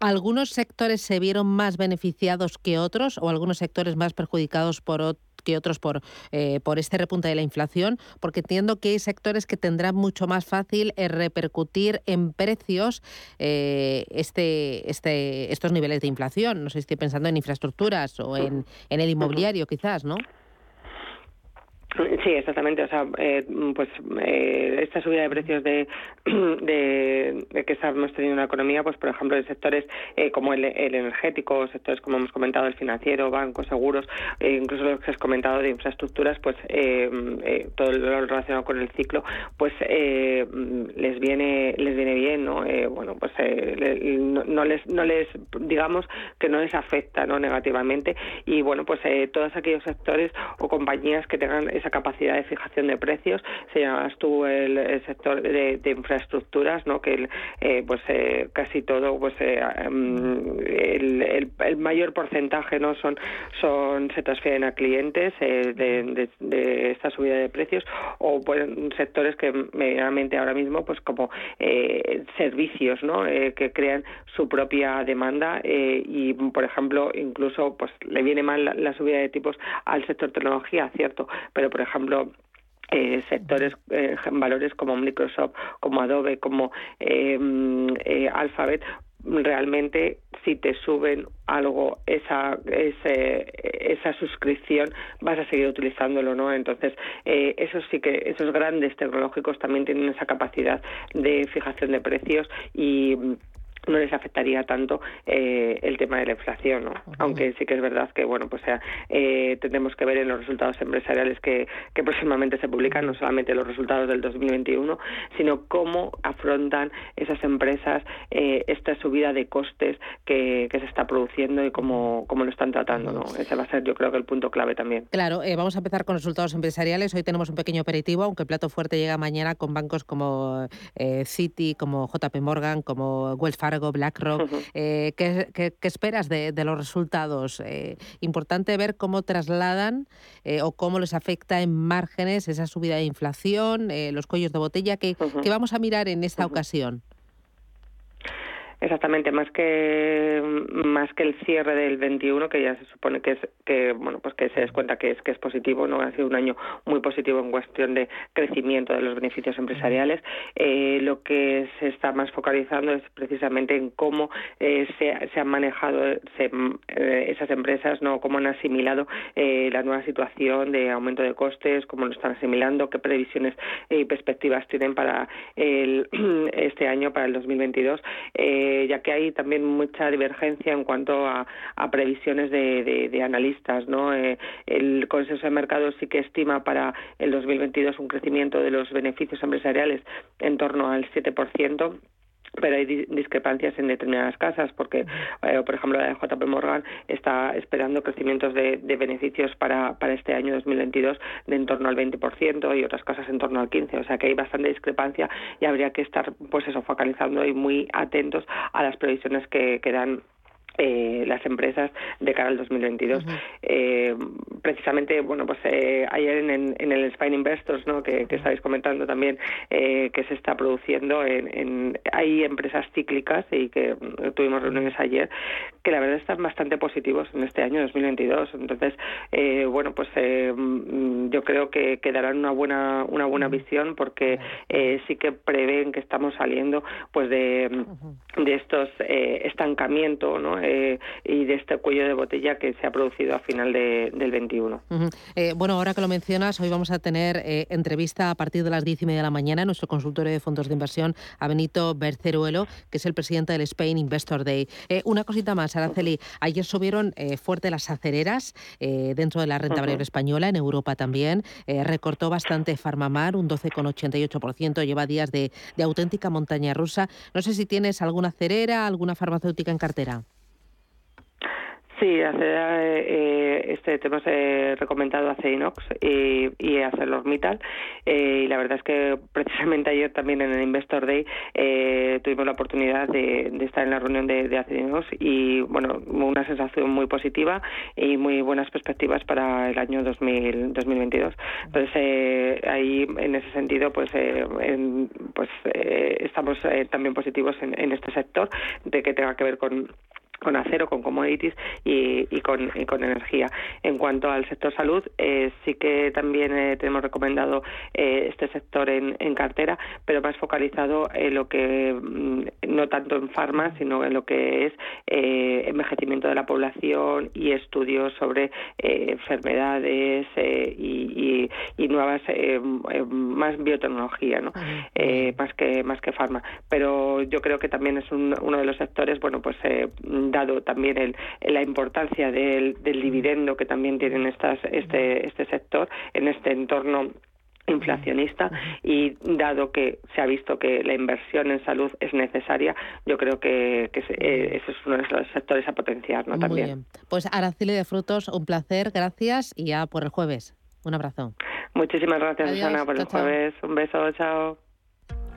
¿Algunos sectores se vieron más beneficiados que otros o algunos sectores más perjudicados por que otros por, eh, por este repunte de la inflación, porque entiendo que hay sectores que tendrán mucho más fácil eh, repercutir en precios eh, este, este, estos niveles de inflación. No sé si estoy pensando en infraestructuras o en, en el inmobiliario, quizás, ¿no? Sí, exactamente. O sea, eh, pues eh, esta subida de precios de, de, de, que estamos teniendo en la economía, pues por ejemplo en sectores eh, como el, el, energético, sectores como hemos comentado el financiero, bancos, seguros, eh, incluso los que has comentado de infraestructuras, pues eh, eh, todo lo relacionado con el ciclo, pues les viene les viene bien, ¿no? bueno, pues le, no, no, les no les digamos que no les afecta, ¿no? Negativamente y bueno, pues todos aquellos sectores o compañías que tengan esa capacidad de fijación de precios. Señalabas tú el, el sector de, infraestructuras, ¿no? que el, eh, pues eh, casi todo, pues eh, um, el, el, el, mayor porcentaje no son, son se transfieren a clientes de, de, de, esta subida de precios o pues, sectores que medianamente ahora mismo, pues como servicios, ¿no? que crean su propia demanda y, por ejemplo, incluso pues le viene mal la, la subida de tipos al sector tecnología, cierto, pero por ejemplo eh, sectores, eh, valores como Microsoft, como Adobe, como eh, Alphabet, realmente si te suben algo esa esa suscripción vas a seguir utilizándolo no entonces eh, eso sí que esos grandes tecnológicos también tienen esa capacidad de fijación de precios y no les afectaría tanto eh, el tema de la inflación, ¿no? aunque sí que es verdad que bueno pues eh, tendremos que ver en los resultados empresariales que, que, próximamente se publican no solamente los resultados del 2021 sino cómo afrontan esas empresas eh, esta subida de costes que, que, se está produciendo y cómo, cómo lo están tratando, ¿no? Ese va a ser yo creo que el punto clave también. Claro, eh, vamos a empezar con resultados empresariales. Hoy tenemos un pequeño aperitivo, aunque el plato fuerte llega mañana con bancos como eh, Citi, como JP Morgan, como Wells Fargo BlackRock. Eh, ¿qué, esperas de, los resultados? Eh, importante ver cómo trasladan eh, o cómo les afecta en márgenes esa subida de inflación, los cuellos de botella. que vamos a mirar en esta ocasión? Exactamente, más que más que el cierre del 21 que ya se supone que es que bueno, pues que se descuenta que es que es positivo, no ha sido un año muy positivo en cuestión de crecimiento de los beneficios empresariales. Eh, lo que se está más focalizando es precisamente en cómo eh, se, se, han manejado eh, esas empresas, no cómo han asimilado la nueva situación de aumento de costes, cómo lo están asimilando, qué previsiones y perspectivas tienen para el, este año, para el 2022. Eh, ya que hay también mucha divergencia en cuanto a, previsiones de, analistas. ¿no? Eh, el consenso de mercado sí que estima para el 2022 un crecimiento de los beneficios empresariales en torno al 7% pero hay discrepancias en determinadas casas porque, eh, por ejemplo, la de JP Morgan está esperando crecimientos de, beneficios para, para este año 2022 de en torno al 20% y otras casas en torno al 15%. O sea que hay bastante discrepancia y habría que estar, pues eso, focalizando y muy atentos a las previsiones que, que dan eh, las empresas de cara al 2022. eh, precisamente, bueno, pues eh, ayer en, en, el Spine Investors, ¿no? que, que estáis comentando también, eh, que se está produciendo, en, en, hay empresas cíclicas y que tuvimos reuniones ayer, que la verdad están bastante positivos en este año 2022. Entonces, eh, bueno, pues eh, mm, yo creo que, que, darán una buena, una buena visión porque eh, sí que prevén que estamos saliendo pues de, de estos eh, estancamiento, ¿no? Eh, y de este cuello de botella que se ha producido a final de, del 21. Eh, bueno, ahora que lo mencionas, hoy vamos a tener entrevista a partir de las diez y media de la mañana en nuestro consultorio de fondos de inversión a Benito Berceruelo, que es el presidente del Spain Investor Day. una cosita más, Araceli. Ayer subieron fuerte las acereras dentro de la renta variable española, en Europa también. Recortó bastante Farmamar, un 12,88%. Lleva días de, de auténtica montaña rusa. No sé si tienes alguna acerera, alguna farmacéutica en cartera. Sí, hacer, eh, este tema se recomendado a Inox y, y a ArcelorMittal eh, y la verdad es que precisamente ayer también en el Investor Day eh, tuvimos la oportunidad de, estar en la reunión de, de y bueno, una sensación muy positiva y muy buenas perspectivas para el año 2000, 2022. Entonces eh, ahí en ese sentido pues pues estamos también positivos en, en este sector de que tenga que ver con con acero, con commodities y, y, con, y, con, energía. En cuanto al sector salud, eh, sí que también eh, tenemos recomendado eh, este sector en, en, cartera, pero más focalizado en lo que, mm, no tanto en farma, sino en lo que es eh, envejecimiento de la población y estudios sobre eh, enfermedades y, y, nuevas, más biotecnología, ¿no? más que más que farma. Pero yo creo que también es un, uno de los sectores, bueno, pues dado también el, la importancia del, dividendo que también tienen estas, este, este sector en este entorno inflacionista y dado que se ha visto que la inversión en salud es necesaria, yo creo que, que eh, ese es uno de los sectores a potenciar ¿no? también. Muy bien. Pues Araceli de Frutos, un placer, gracias y ya por el jueves. Un abrazo. Muchísimas gracias, Susana, por el jueves. Un beso, chao.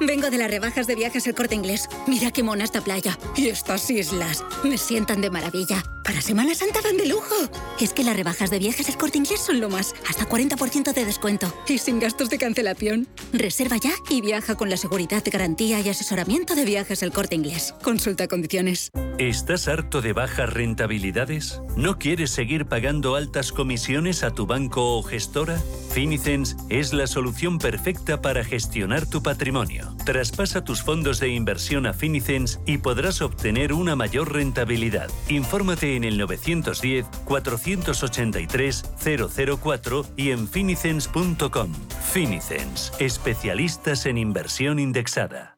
vengo de las rebajas de viajes el corte inglés. Mira qué mona esta playa. Y estas islas. Me sientan de maravilla. Para Semana Santa van de lujo. Es que las rebajas de viajes El Corte Inglés son lo más. Hasta 40% de descuento. Y sin gastos de cancelación. Reserva ya y viaja con la seguridad garantía y asesoramiento de viajes El Corte Inglés. Consulta condiciones. ¿Estás harto de bajas rentabilidades? ¿No quieres seguir pagando altas comisiones a tu banco o gestora? Finicens es la solución perfecta para gestionar tu patrimonio. Traspasa tus fondos de inversión a Finicens y podrás obtener una mayor rentabilidad. Infórmate en el 910-483-004 y en finicens.com. Finicens, especialistas en inversión indexada.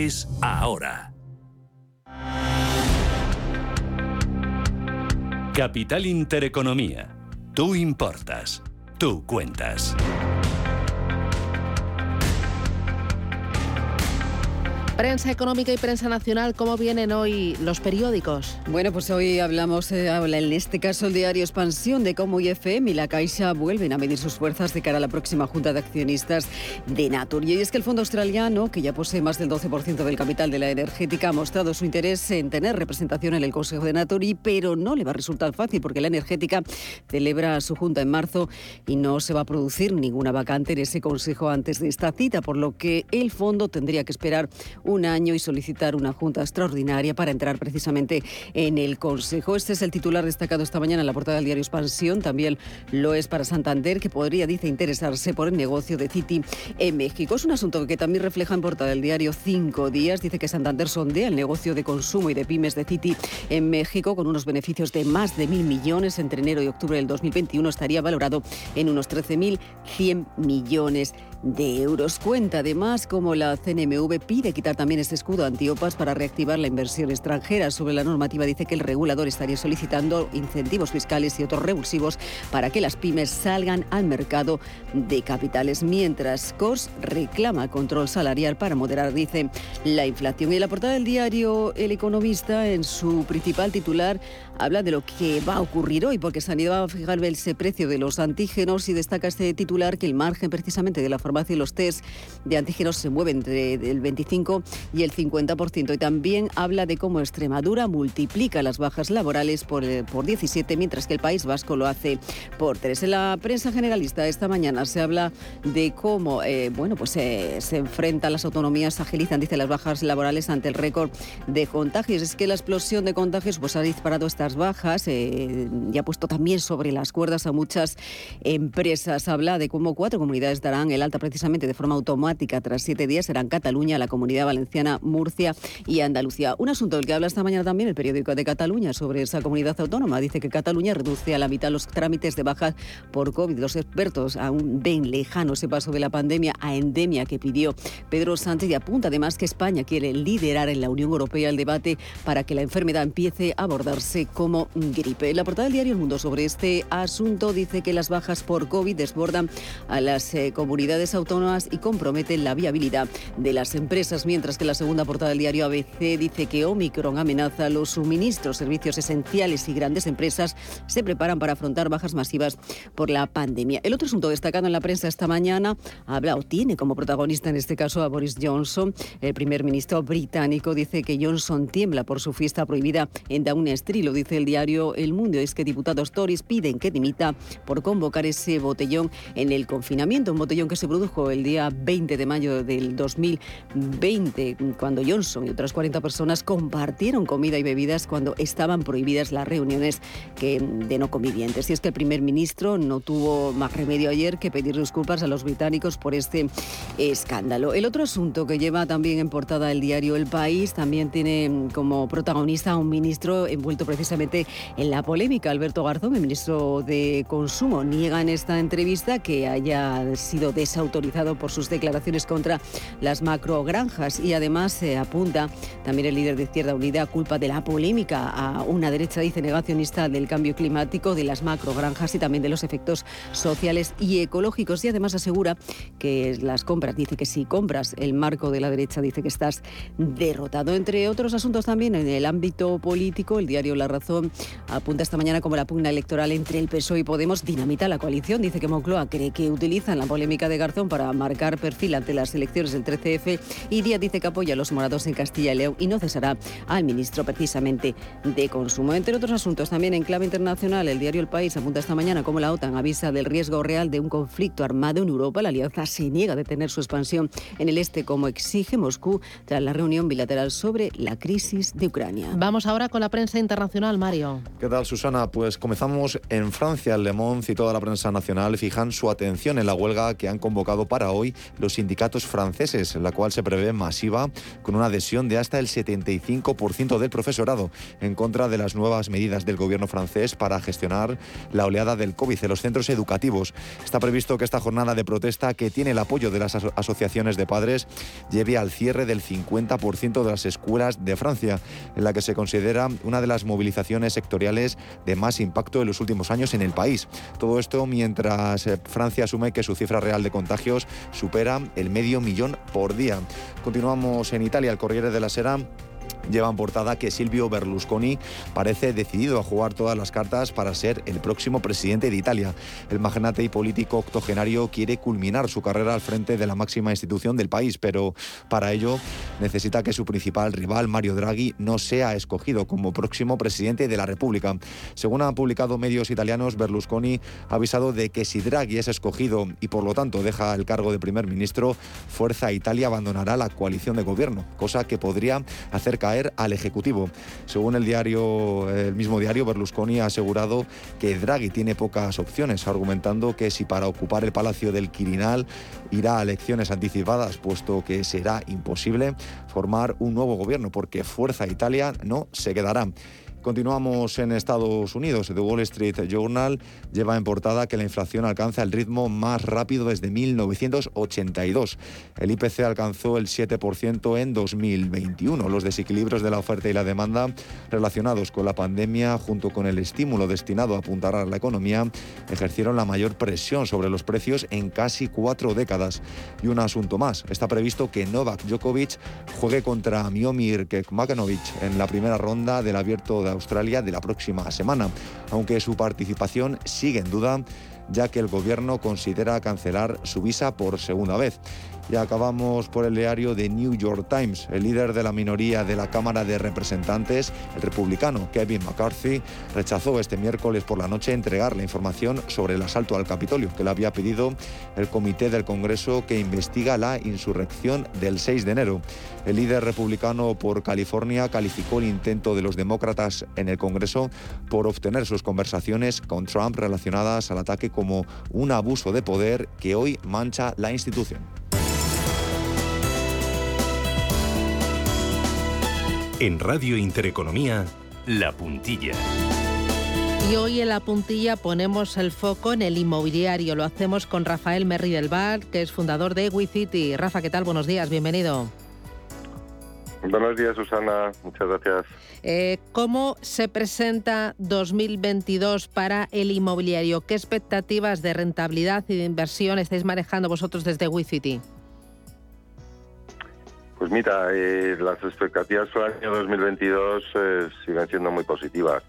ahora. Capital Intereconomía. Tú importas. Tú cuentas. Prensa económica y prensa nacional, ¿cómo vienen hoy los periódicos? Bueno, pues hoy hablamos, eh, habla en este caso el diario Expansión de cómo IFM y la Caixa vuelven a medir sus fuerzas de cara a la próxima Junta de Accionistas de Natur. Y es que el fondo australiano, que ya posee más del 12% del capital de la energética, ha mostrado su interés en tener representación en el Consejo de Naturi, pero no le va a resultar fácil porque la energética celebra su Junta en marzo y no se va a producir ninguna vacante en ese Consejo antes de esta cita, por lo que el fondo tendría que esperar año y solicitar una junta extraordinaria para entrar precisamente en el Consejo. Este es el titular destacado esta mañana en la portada del diario Expansión. También lo es para Santander, que podría, dice, interesarse por el negocio de Citi en México. Es un asunto que también refleja en portada del diario Cinco Días. Dice que Santander sondea el negocio de consumo y de pymes de Citi en México con unos beneficios de más de mil millones. Entre enero y octubre del 2021 estaría valorado en unos 13.100 millones de euros. Cuenta además como la CNMV pide quitar también este escudo antiopas para reactivar la inversión extranjera. Sobre la normativa dice que el regulador estaría solicitando incentivos fiscales y otros revulsivos para que las pymes salgan al mercado de capitales, mientras COS reclama control salarial para moderar, dice, la inflación. Y en la portada del diario El Economista, en su principal titular, habla de lo que va a ocurrir hoy, porque Sanidad va a fijar ese precio de los antígenos y destaca este titular que el margen precisamente de la farmacia y los test de antígenos se mueve entre el 25 y el 50%. Y también habla de cómo Extremadura multiplica las bajas laborales por, eh, por 17, mientras que el País Vasco lo hace por 3. En la prensa generalista esta mañana se habla de cómo eh, bueno, pues, eh, se enfrentan las autonomías, agilizan, dice, las bajas laborales ante el récord de contagios. Es que la explosión de contagios pues, ha disparado estas bajas y ha puesto también sobre las cuerdas a muchas empresas. Habla de cómo cuatro comunidades darán el alta precisamente de forma automática tras siete días. Serán Cataluña, la Comunidad Valenciana, Murcia y Andalucía. Un asunto del que habla esta mañana también el periódico de Cataluña sobre esa comunidad autónoma. Dice que Cataluña reduce a la mitad los trámites de baja por COVID. Los expertos aún ven lejano ese paso de la pandemia a endemia que pidió Pedro Sánchez y apunta además que España quiere liderar en la Unión Europea el debate para que la enfermedad empiece a abordarse como gripe. La portada del diario El Mundo sobre este asunto dice que las bajas por COVID desbordan a las eh, comunidades autónomas y comprometen la viabilidad de las empresas, mientras que la segunda portada del diario ABC dice que Omicron amenaza los suministros, servicios esenciales y grandes empresas se preparan para afrontar bajas masivas por la pandemia. El otro asunto destacado en la prensa esta mañana habla o tiene como protagonista en este caso a Boris Johnson. El primer ministro británico dice que Johnson tiembla por su fiesta prohibida en Downing Street. Lo dice el diario El Mundo. Es que diputados Tories piden que dimita por convocar ese botellón en el confinamiento. Un botellón que se produjo el día 20 de mayo del 2020, cuando Johnson y otras 40 personas compartieron comida y bebidas cuando estaban prohibidas las reuniones que, de no convivientes. Y es que el primer ministro no tuvo más remedio ayer que pedir disculpas a los británicos por este escándalo. El otro asunto que lleva también en portada el diario El País también tiene como protagonista a un ministro envuelto precisamente en la polémica. Alberto Garzón, el ministro de Consumo, niega en esta entrevista que haya sido desautorizado autorizado por sus declaraciones contra las macrogranjas y además se apunta también el líder de Izquierda Unida culpa de la polémica a una derecha, dice, negacionista del cambio climático, de las macrogranjas y también de los efectos sociales y ecológicos. Y además asegura que las compras, dice que si compras el marco de la derecha, dice que estás derrotado. Entre otros asuntos también en el ámbito político, el diario La Razón apunta esta mañana como la pugna electoral entre el PSOE y Podemos dinamita la coalición. Dice que Moncloa cree que utilizan la polémica de Garzón para marcar perfil ante las elecciones del 13F y Díaz dice que apoya a los morados en Castilla y León y no cesará al ministro precisamente de Consumo. Entre otros asuntos, también en clave internacional, el diario El País apunta esta mañana como la OTAN avisa del riesgo real de un conflicto armado en Europa. La alianza se niega a detener su expansión en el este como exige Moscú tras la reunión bilateral sobre la crisis de Ucrania. Vamos ahora con la prensa internacional, Mario. ¿Qué tal, Susana? Pues comenzamos en Francia. El Le Monde y toda la prensa nacional fijan su atención en la huelga que han convocado para hoy los sindicatos franceses, en la cual se prevé masiva con una adhesión de hasta el 75% del profesorado en contra de las nuevas medidas del gobierno francés para gestionar la oleada del COVID en los centros educativos. Está previsto que esta jornada de protesta, que tiene el apoyo de las asociaciones de padres, lleve al cierre del 50% de las escuelas de Francia, en la que se considera una de las movilizaciones sectoriales de más impacto en los últimos años en el país. Todo esto mientras eh, Francia asume que su cifra real de contagios supera el medio millón por día. Continuamos en Italia. El Corriere de la Sera там lleva en portada que Silvio Berlusconi parece decidido a jugar todas las cartas para ser el próximo presidente de Italia. El magnate y político octogenario quiere culminar su carrera al frente de la máxima institución del país, pero para ello necesita que su principal rival, Mario Draghi, no sea escogido como próximo presidente de la República. Según han publicado medios italianos, Berlusconi ha avisado de que si Draghi es escogido y por lo tanto deja el cargo de primer ministro, Fuerza Italia abandonará la coalición de gobierno, cosa que podría hacer al Ejecutivo. Según el diario, el mismo diario, Berlusconi ha asegurado que Draghi tiene pocas opciones, argumentando que si para ocupar el Palacio del Quirinal irá a elecciones anticipadas, puesto que será imposible formar un nuevo gobierno, porque Fuerza Italia no se quedará. Continuamos en Estados Unidos. The Wall Street Journal lleva en portada que la inflación alcanza el ritmo más rápido desde 1982. El IPC alcanzó el 7% en 2021. Los desequilibrios de la oferta y la demanda relacionados con la pandemia, junto con el estímulo destinado a apuntar a la economía, ejercieron la mayor presión sobre los precios en casi cuatro décadas. Y un asunto más. Está previsto que Novak Djokovic juegue contra Miomir Kekmanovic en la primera ronda del abierto de Australia de la próxima semana, aunque su participación sigue en duda ya que el gobierno considera cancelar su visa por segunda vez. Y acabamos por el diario The New York Times. El líder de la minoría de la Cámara de Representantes, el republicano Kevin McCarthy, rechazó este miércoles por la noche entregar la información sobre el asalto al Capitolio que le había pedido el Comité del Congreso que investiga la insurrección del 6 de enero. El líder republicano por California calificó el intento de los demócratas en el Congreso por obtener sus conversaciones con Trump relacionadas al ataque como un abuso de poder que hoy mancha la institución. En Radio Intereconomía, La Puntilla. Y hoy en La Puntilla ponemos el foco en el inmobiliario. Lo hacemos con Rafael Merri del Bar, que es fundador de WeCity. Rafa, ¿qué tal? Buenos días, bienvenido. Buenos días, Susana. Muchas gracias. Eh, ¿Cómo se presenta 2022 para el inmobiliario? ¿Qué expectativas de rentabilidad y de inversión estáis manejando vosotros desde WeCity? Pues mira, eh, las expectativas para el año 2022 eh, siguen siendo muy positivas.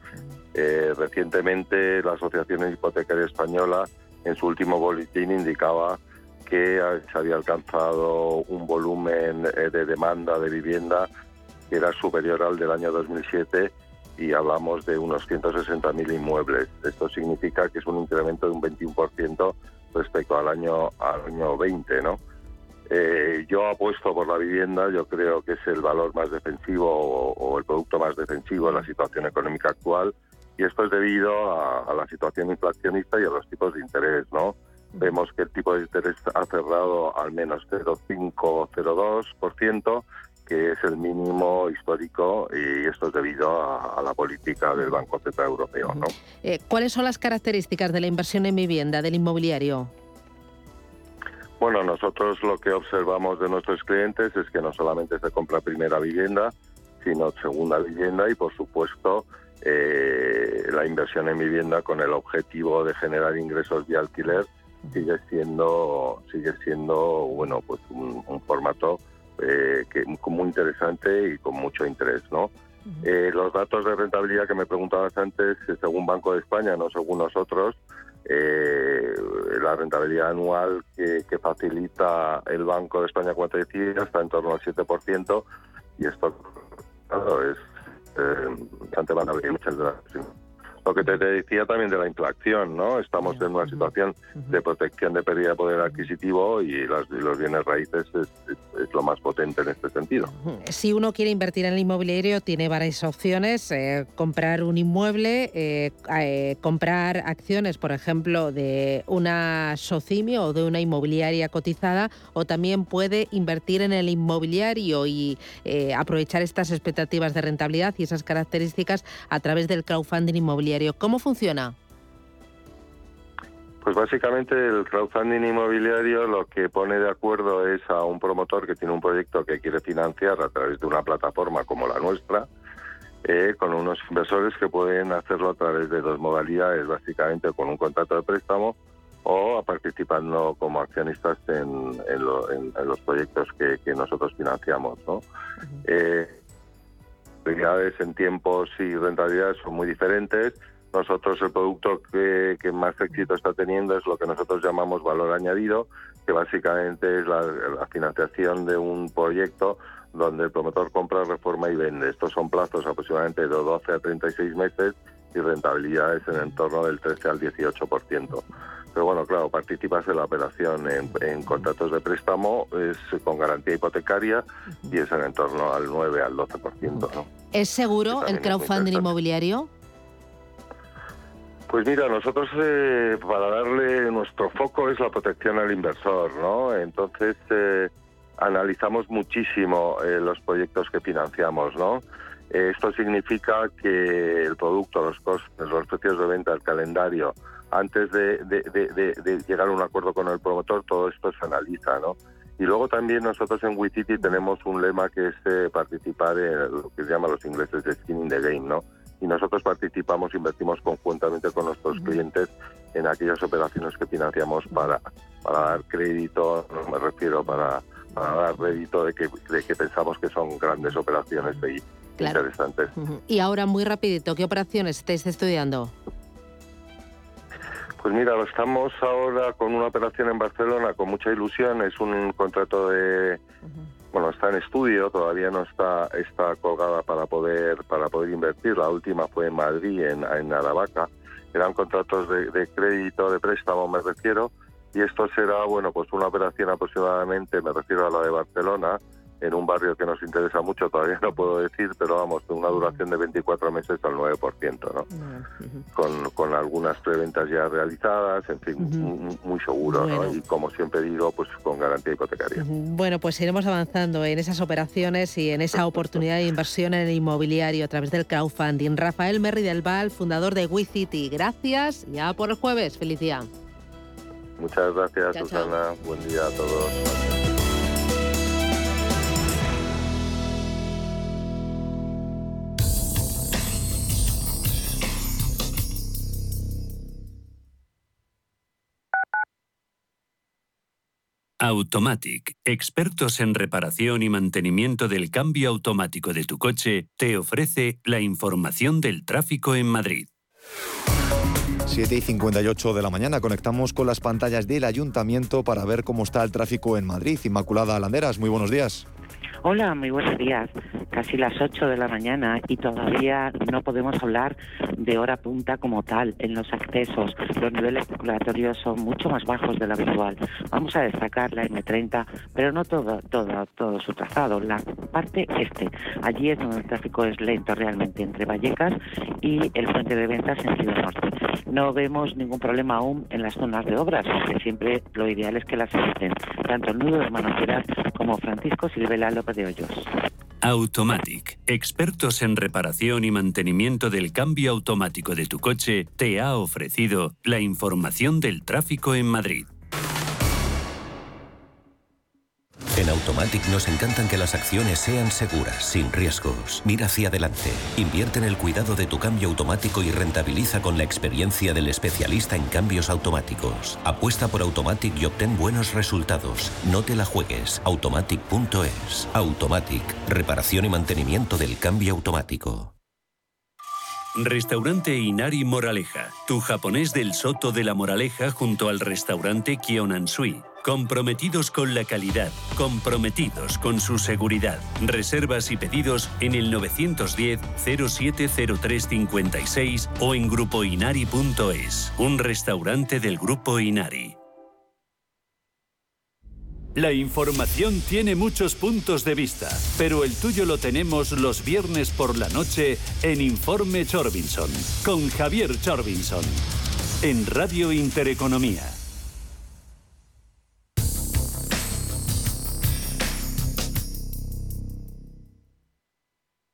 Eh, recientemente la Asociación Hipotecaria Española en su último boletín indicaba que se había alcanzado un volumen de demanda de vivienda que era superior al del año 2007 y hablamos de unos 160.000 inmuebles. Esto significa que es un incremento de un 21% respecto al año al año 20, ¿no? Eh, yo apuesto por la vivienda, yo creo que es el valor más defensivo o, el producto más defensivo en la situación económica actual y esto es debido a, la situación inflacionista y a los tipos de interés, ¿no? Vemos que el tipo de interés ha cerrado al menos 0,5 o 0,2%, que es el mínimo histórico y esto es debido a, la política del Banco Central Europeo, ¿no? Eh, ¿Cuáles son las características de la inversión en vivienda, del inmobiliario? Bueno, nosotros lo que observamos de nuestros clientes es que no solamente se compra primera vivienda, sino segunda vivienda y, por supuesto, eh, la inversión en vivienda con el objetivo de generar ingresos de alquiler sigue siendo sigue siendo bueno pues un, formato eh, que muy interesante y con mucho interés no eh, los datos de rentabilidad que me preguntabas antes según Banco de España no según nosotros la rentabilidad anual que, facilita el Banco de España como te decía está en torno al 7% y esto es eh, bastante vanable muchas gracias. Lo que te, decía también de la inflación, ¿no? Estamos en una situación de protección de pérdida de poder adquisitivo y, los bienes raíces es, lo más potente en este sentido. Si uno quiere invertir en el inmobiliario, tiene varias opciones. Eh, comprar un inmueble, eh, eh, comprar acciones, por ejemplo, de una socimio o de una inmobiliaria cotizada, o también puede invertir en el inmobiliario y aprovechar estas expectativas de rentabilidad y esas características a través del crowdfunding inmobiliario ¿Cómo funciona? Pues básicamente el crowdfunding inmobiliario lo que pone de acuerdo es a un promotor que tiene un proyecto que quiere financiar a través de una plataforma como la nuestra, eh, con unos inversores que pueden hacerlo a través de dos modalidades, básicamente con un contrato de préstamo o participando como accionistas en, los proyectos que, nosotros financiamos. ¿no? Rentabilidades en tiempos y rentabilidades son muy diferentes. Nosotros el producto que, más éxito está teniendo es lo que nosotros llamamos valor añadido, que básicamente es la, financiación de un proyecto donde el promotor compra, reforma y vende. Estos son plazos aproximadamente de 12 a 36 meses y rentabilidades en el torno del 13 al 18%. Pero bueno, claro, participas en la operación en, contratos de préstamo, es con garantía hipotecaria y es en torno al 9 al 12%. ¿no? ¿Es seguro el crowdfunding inmobiliario? Pues mira, nosotros eh, para darle nuestro foco es la protección al inversor, ¿no? Entonces eh, analizamos muchísimo eh, los proyectos que financiamos, ¿no? esto significa que el producto, los costes, los precios de venta, el calendario, antes de, llegar a un acuerdo con el promotor, todo esto se analiza, ¿no? Y luego también nosotros en WeCity tenemos un lema que es eh, participar en lo que se llama los ingleses de skin in the game, ¿no? Y nosotros participamos, invertimos conjuntamente con nuestros clientes en aquellas operaciones que financiamos para, para dar crédito, no me refiero para, dar crédito de que, de que pensamos que son grandes operaciones de, interesantes. Y ahora, muy rapidito, ¿qué operaciones estáis estudiando? Pues mira, estamos ahora con una operación en Barcelona con mucha ilusión. Es un contrato de, bueno, está en estudio, todavía no está está colgada para poder para poder invertir. La última fue en Madrid, en, en Aravaca. Eran contratos de, de crédito, de préstamo, me refiero. Y esto será, bueno, pues una operación aproximadamente, me refiero a la de Barcelona, en un barrio que nos interesa mucho, todavía no puedo decir, pero vamos, una duración de 24 meses al 9%, ¿no? con, con algunas preventas ya realizadas, en fin, muy, seguro, ¿no? Y como siempre digo, pues con garantía hipotecaria. Bueno, pues iremos avanzando en esas operaciones y en esa oportunidad de inversión en el inmobiliario a través del crowdfunding. Rafael Merri del Val, fundador de WeCity, gracias. Ya por el jueves, feliz día. Muchas gracias, Susana. Buen día a todos. Automatic, expertos en reparación y mantenimiento del cambio automático de tu coche, te ofrece la información del tráfico en Madrid. 7 y 58 de la mañana conectamos con las pantallas del ayuntamiento para ver cómo está el tráfico en Madrid. Inmaculada Alanderas, muy buenos días. Hola, muy buenos días. Casi las 8 de la mañana y todavía no podemos hablar de hora punta como tal en los accesos. Los niveles circulatorios son mucho más bajos de lo habitual. Vamos a destacar la M30, pero no todo, todo, todo su trazado. La parte este, allí es donde el tráfico es lento realmente entre Vallecas y el puente de ventas en sentido norte. No vemos ningún problema aún en las zonas de obras, porque siempre lo ideal es que las eviten. Tanto el nudo de Manoteras como Francisco Silvela López de Hoyos. Automatic, expertos en reparación y mantenimiento del cambio automático de tu coche, te ha ofrecido la información del tráfico en Madrid. En Automatic nos encantan que las acciones sean seguras, sin riesgos. Mira hacia adelante. Invierte en el cuidado de tu cambio automático y rentabiliza con la experiencia del especialista en cambios automáticos. Apuesta por Automatic y obtén buenos resultados. No te la juegues. Automatic.es. Automatic. Reparación y mantenimiento del cambio automático. Restaurante Inari Moraleja, tu japonés del Soto de la Moraleja junto al restaurante Kionansui. Comprometidos con la calidad, comprometidos con su seguridad. Reservas y pedidos en el 910-070356 o en grupoinari.es, un restaurante del Grupo Inari. La información tiene muchos puntos de vista, pero el tuyo lo tenemos los viernes por la noche en Informe Chorbinson, con Javier Chorbinson, en Radio Intereconomía.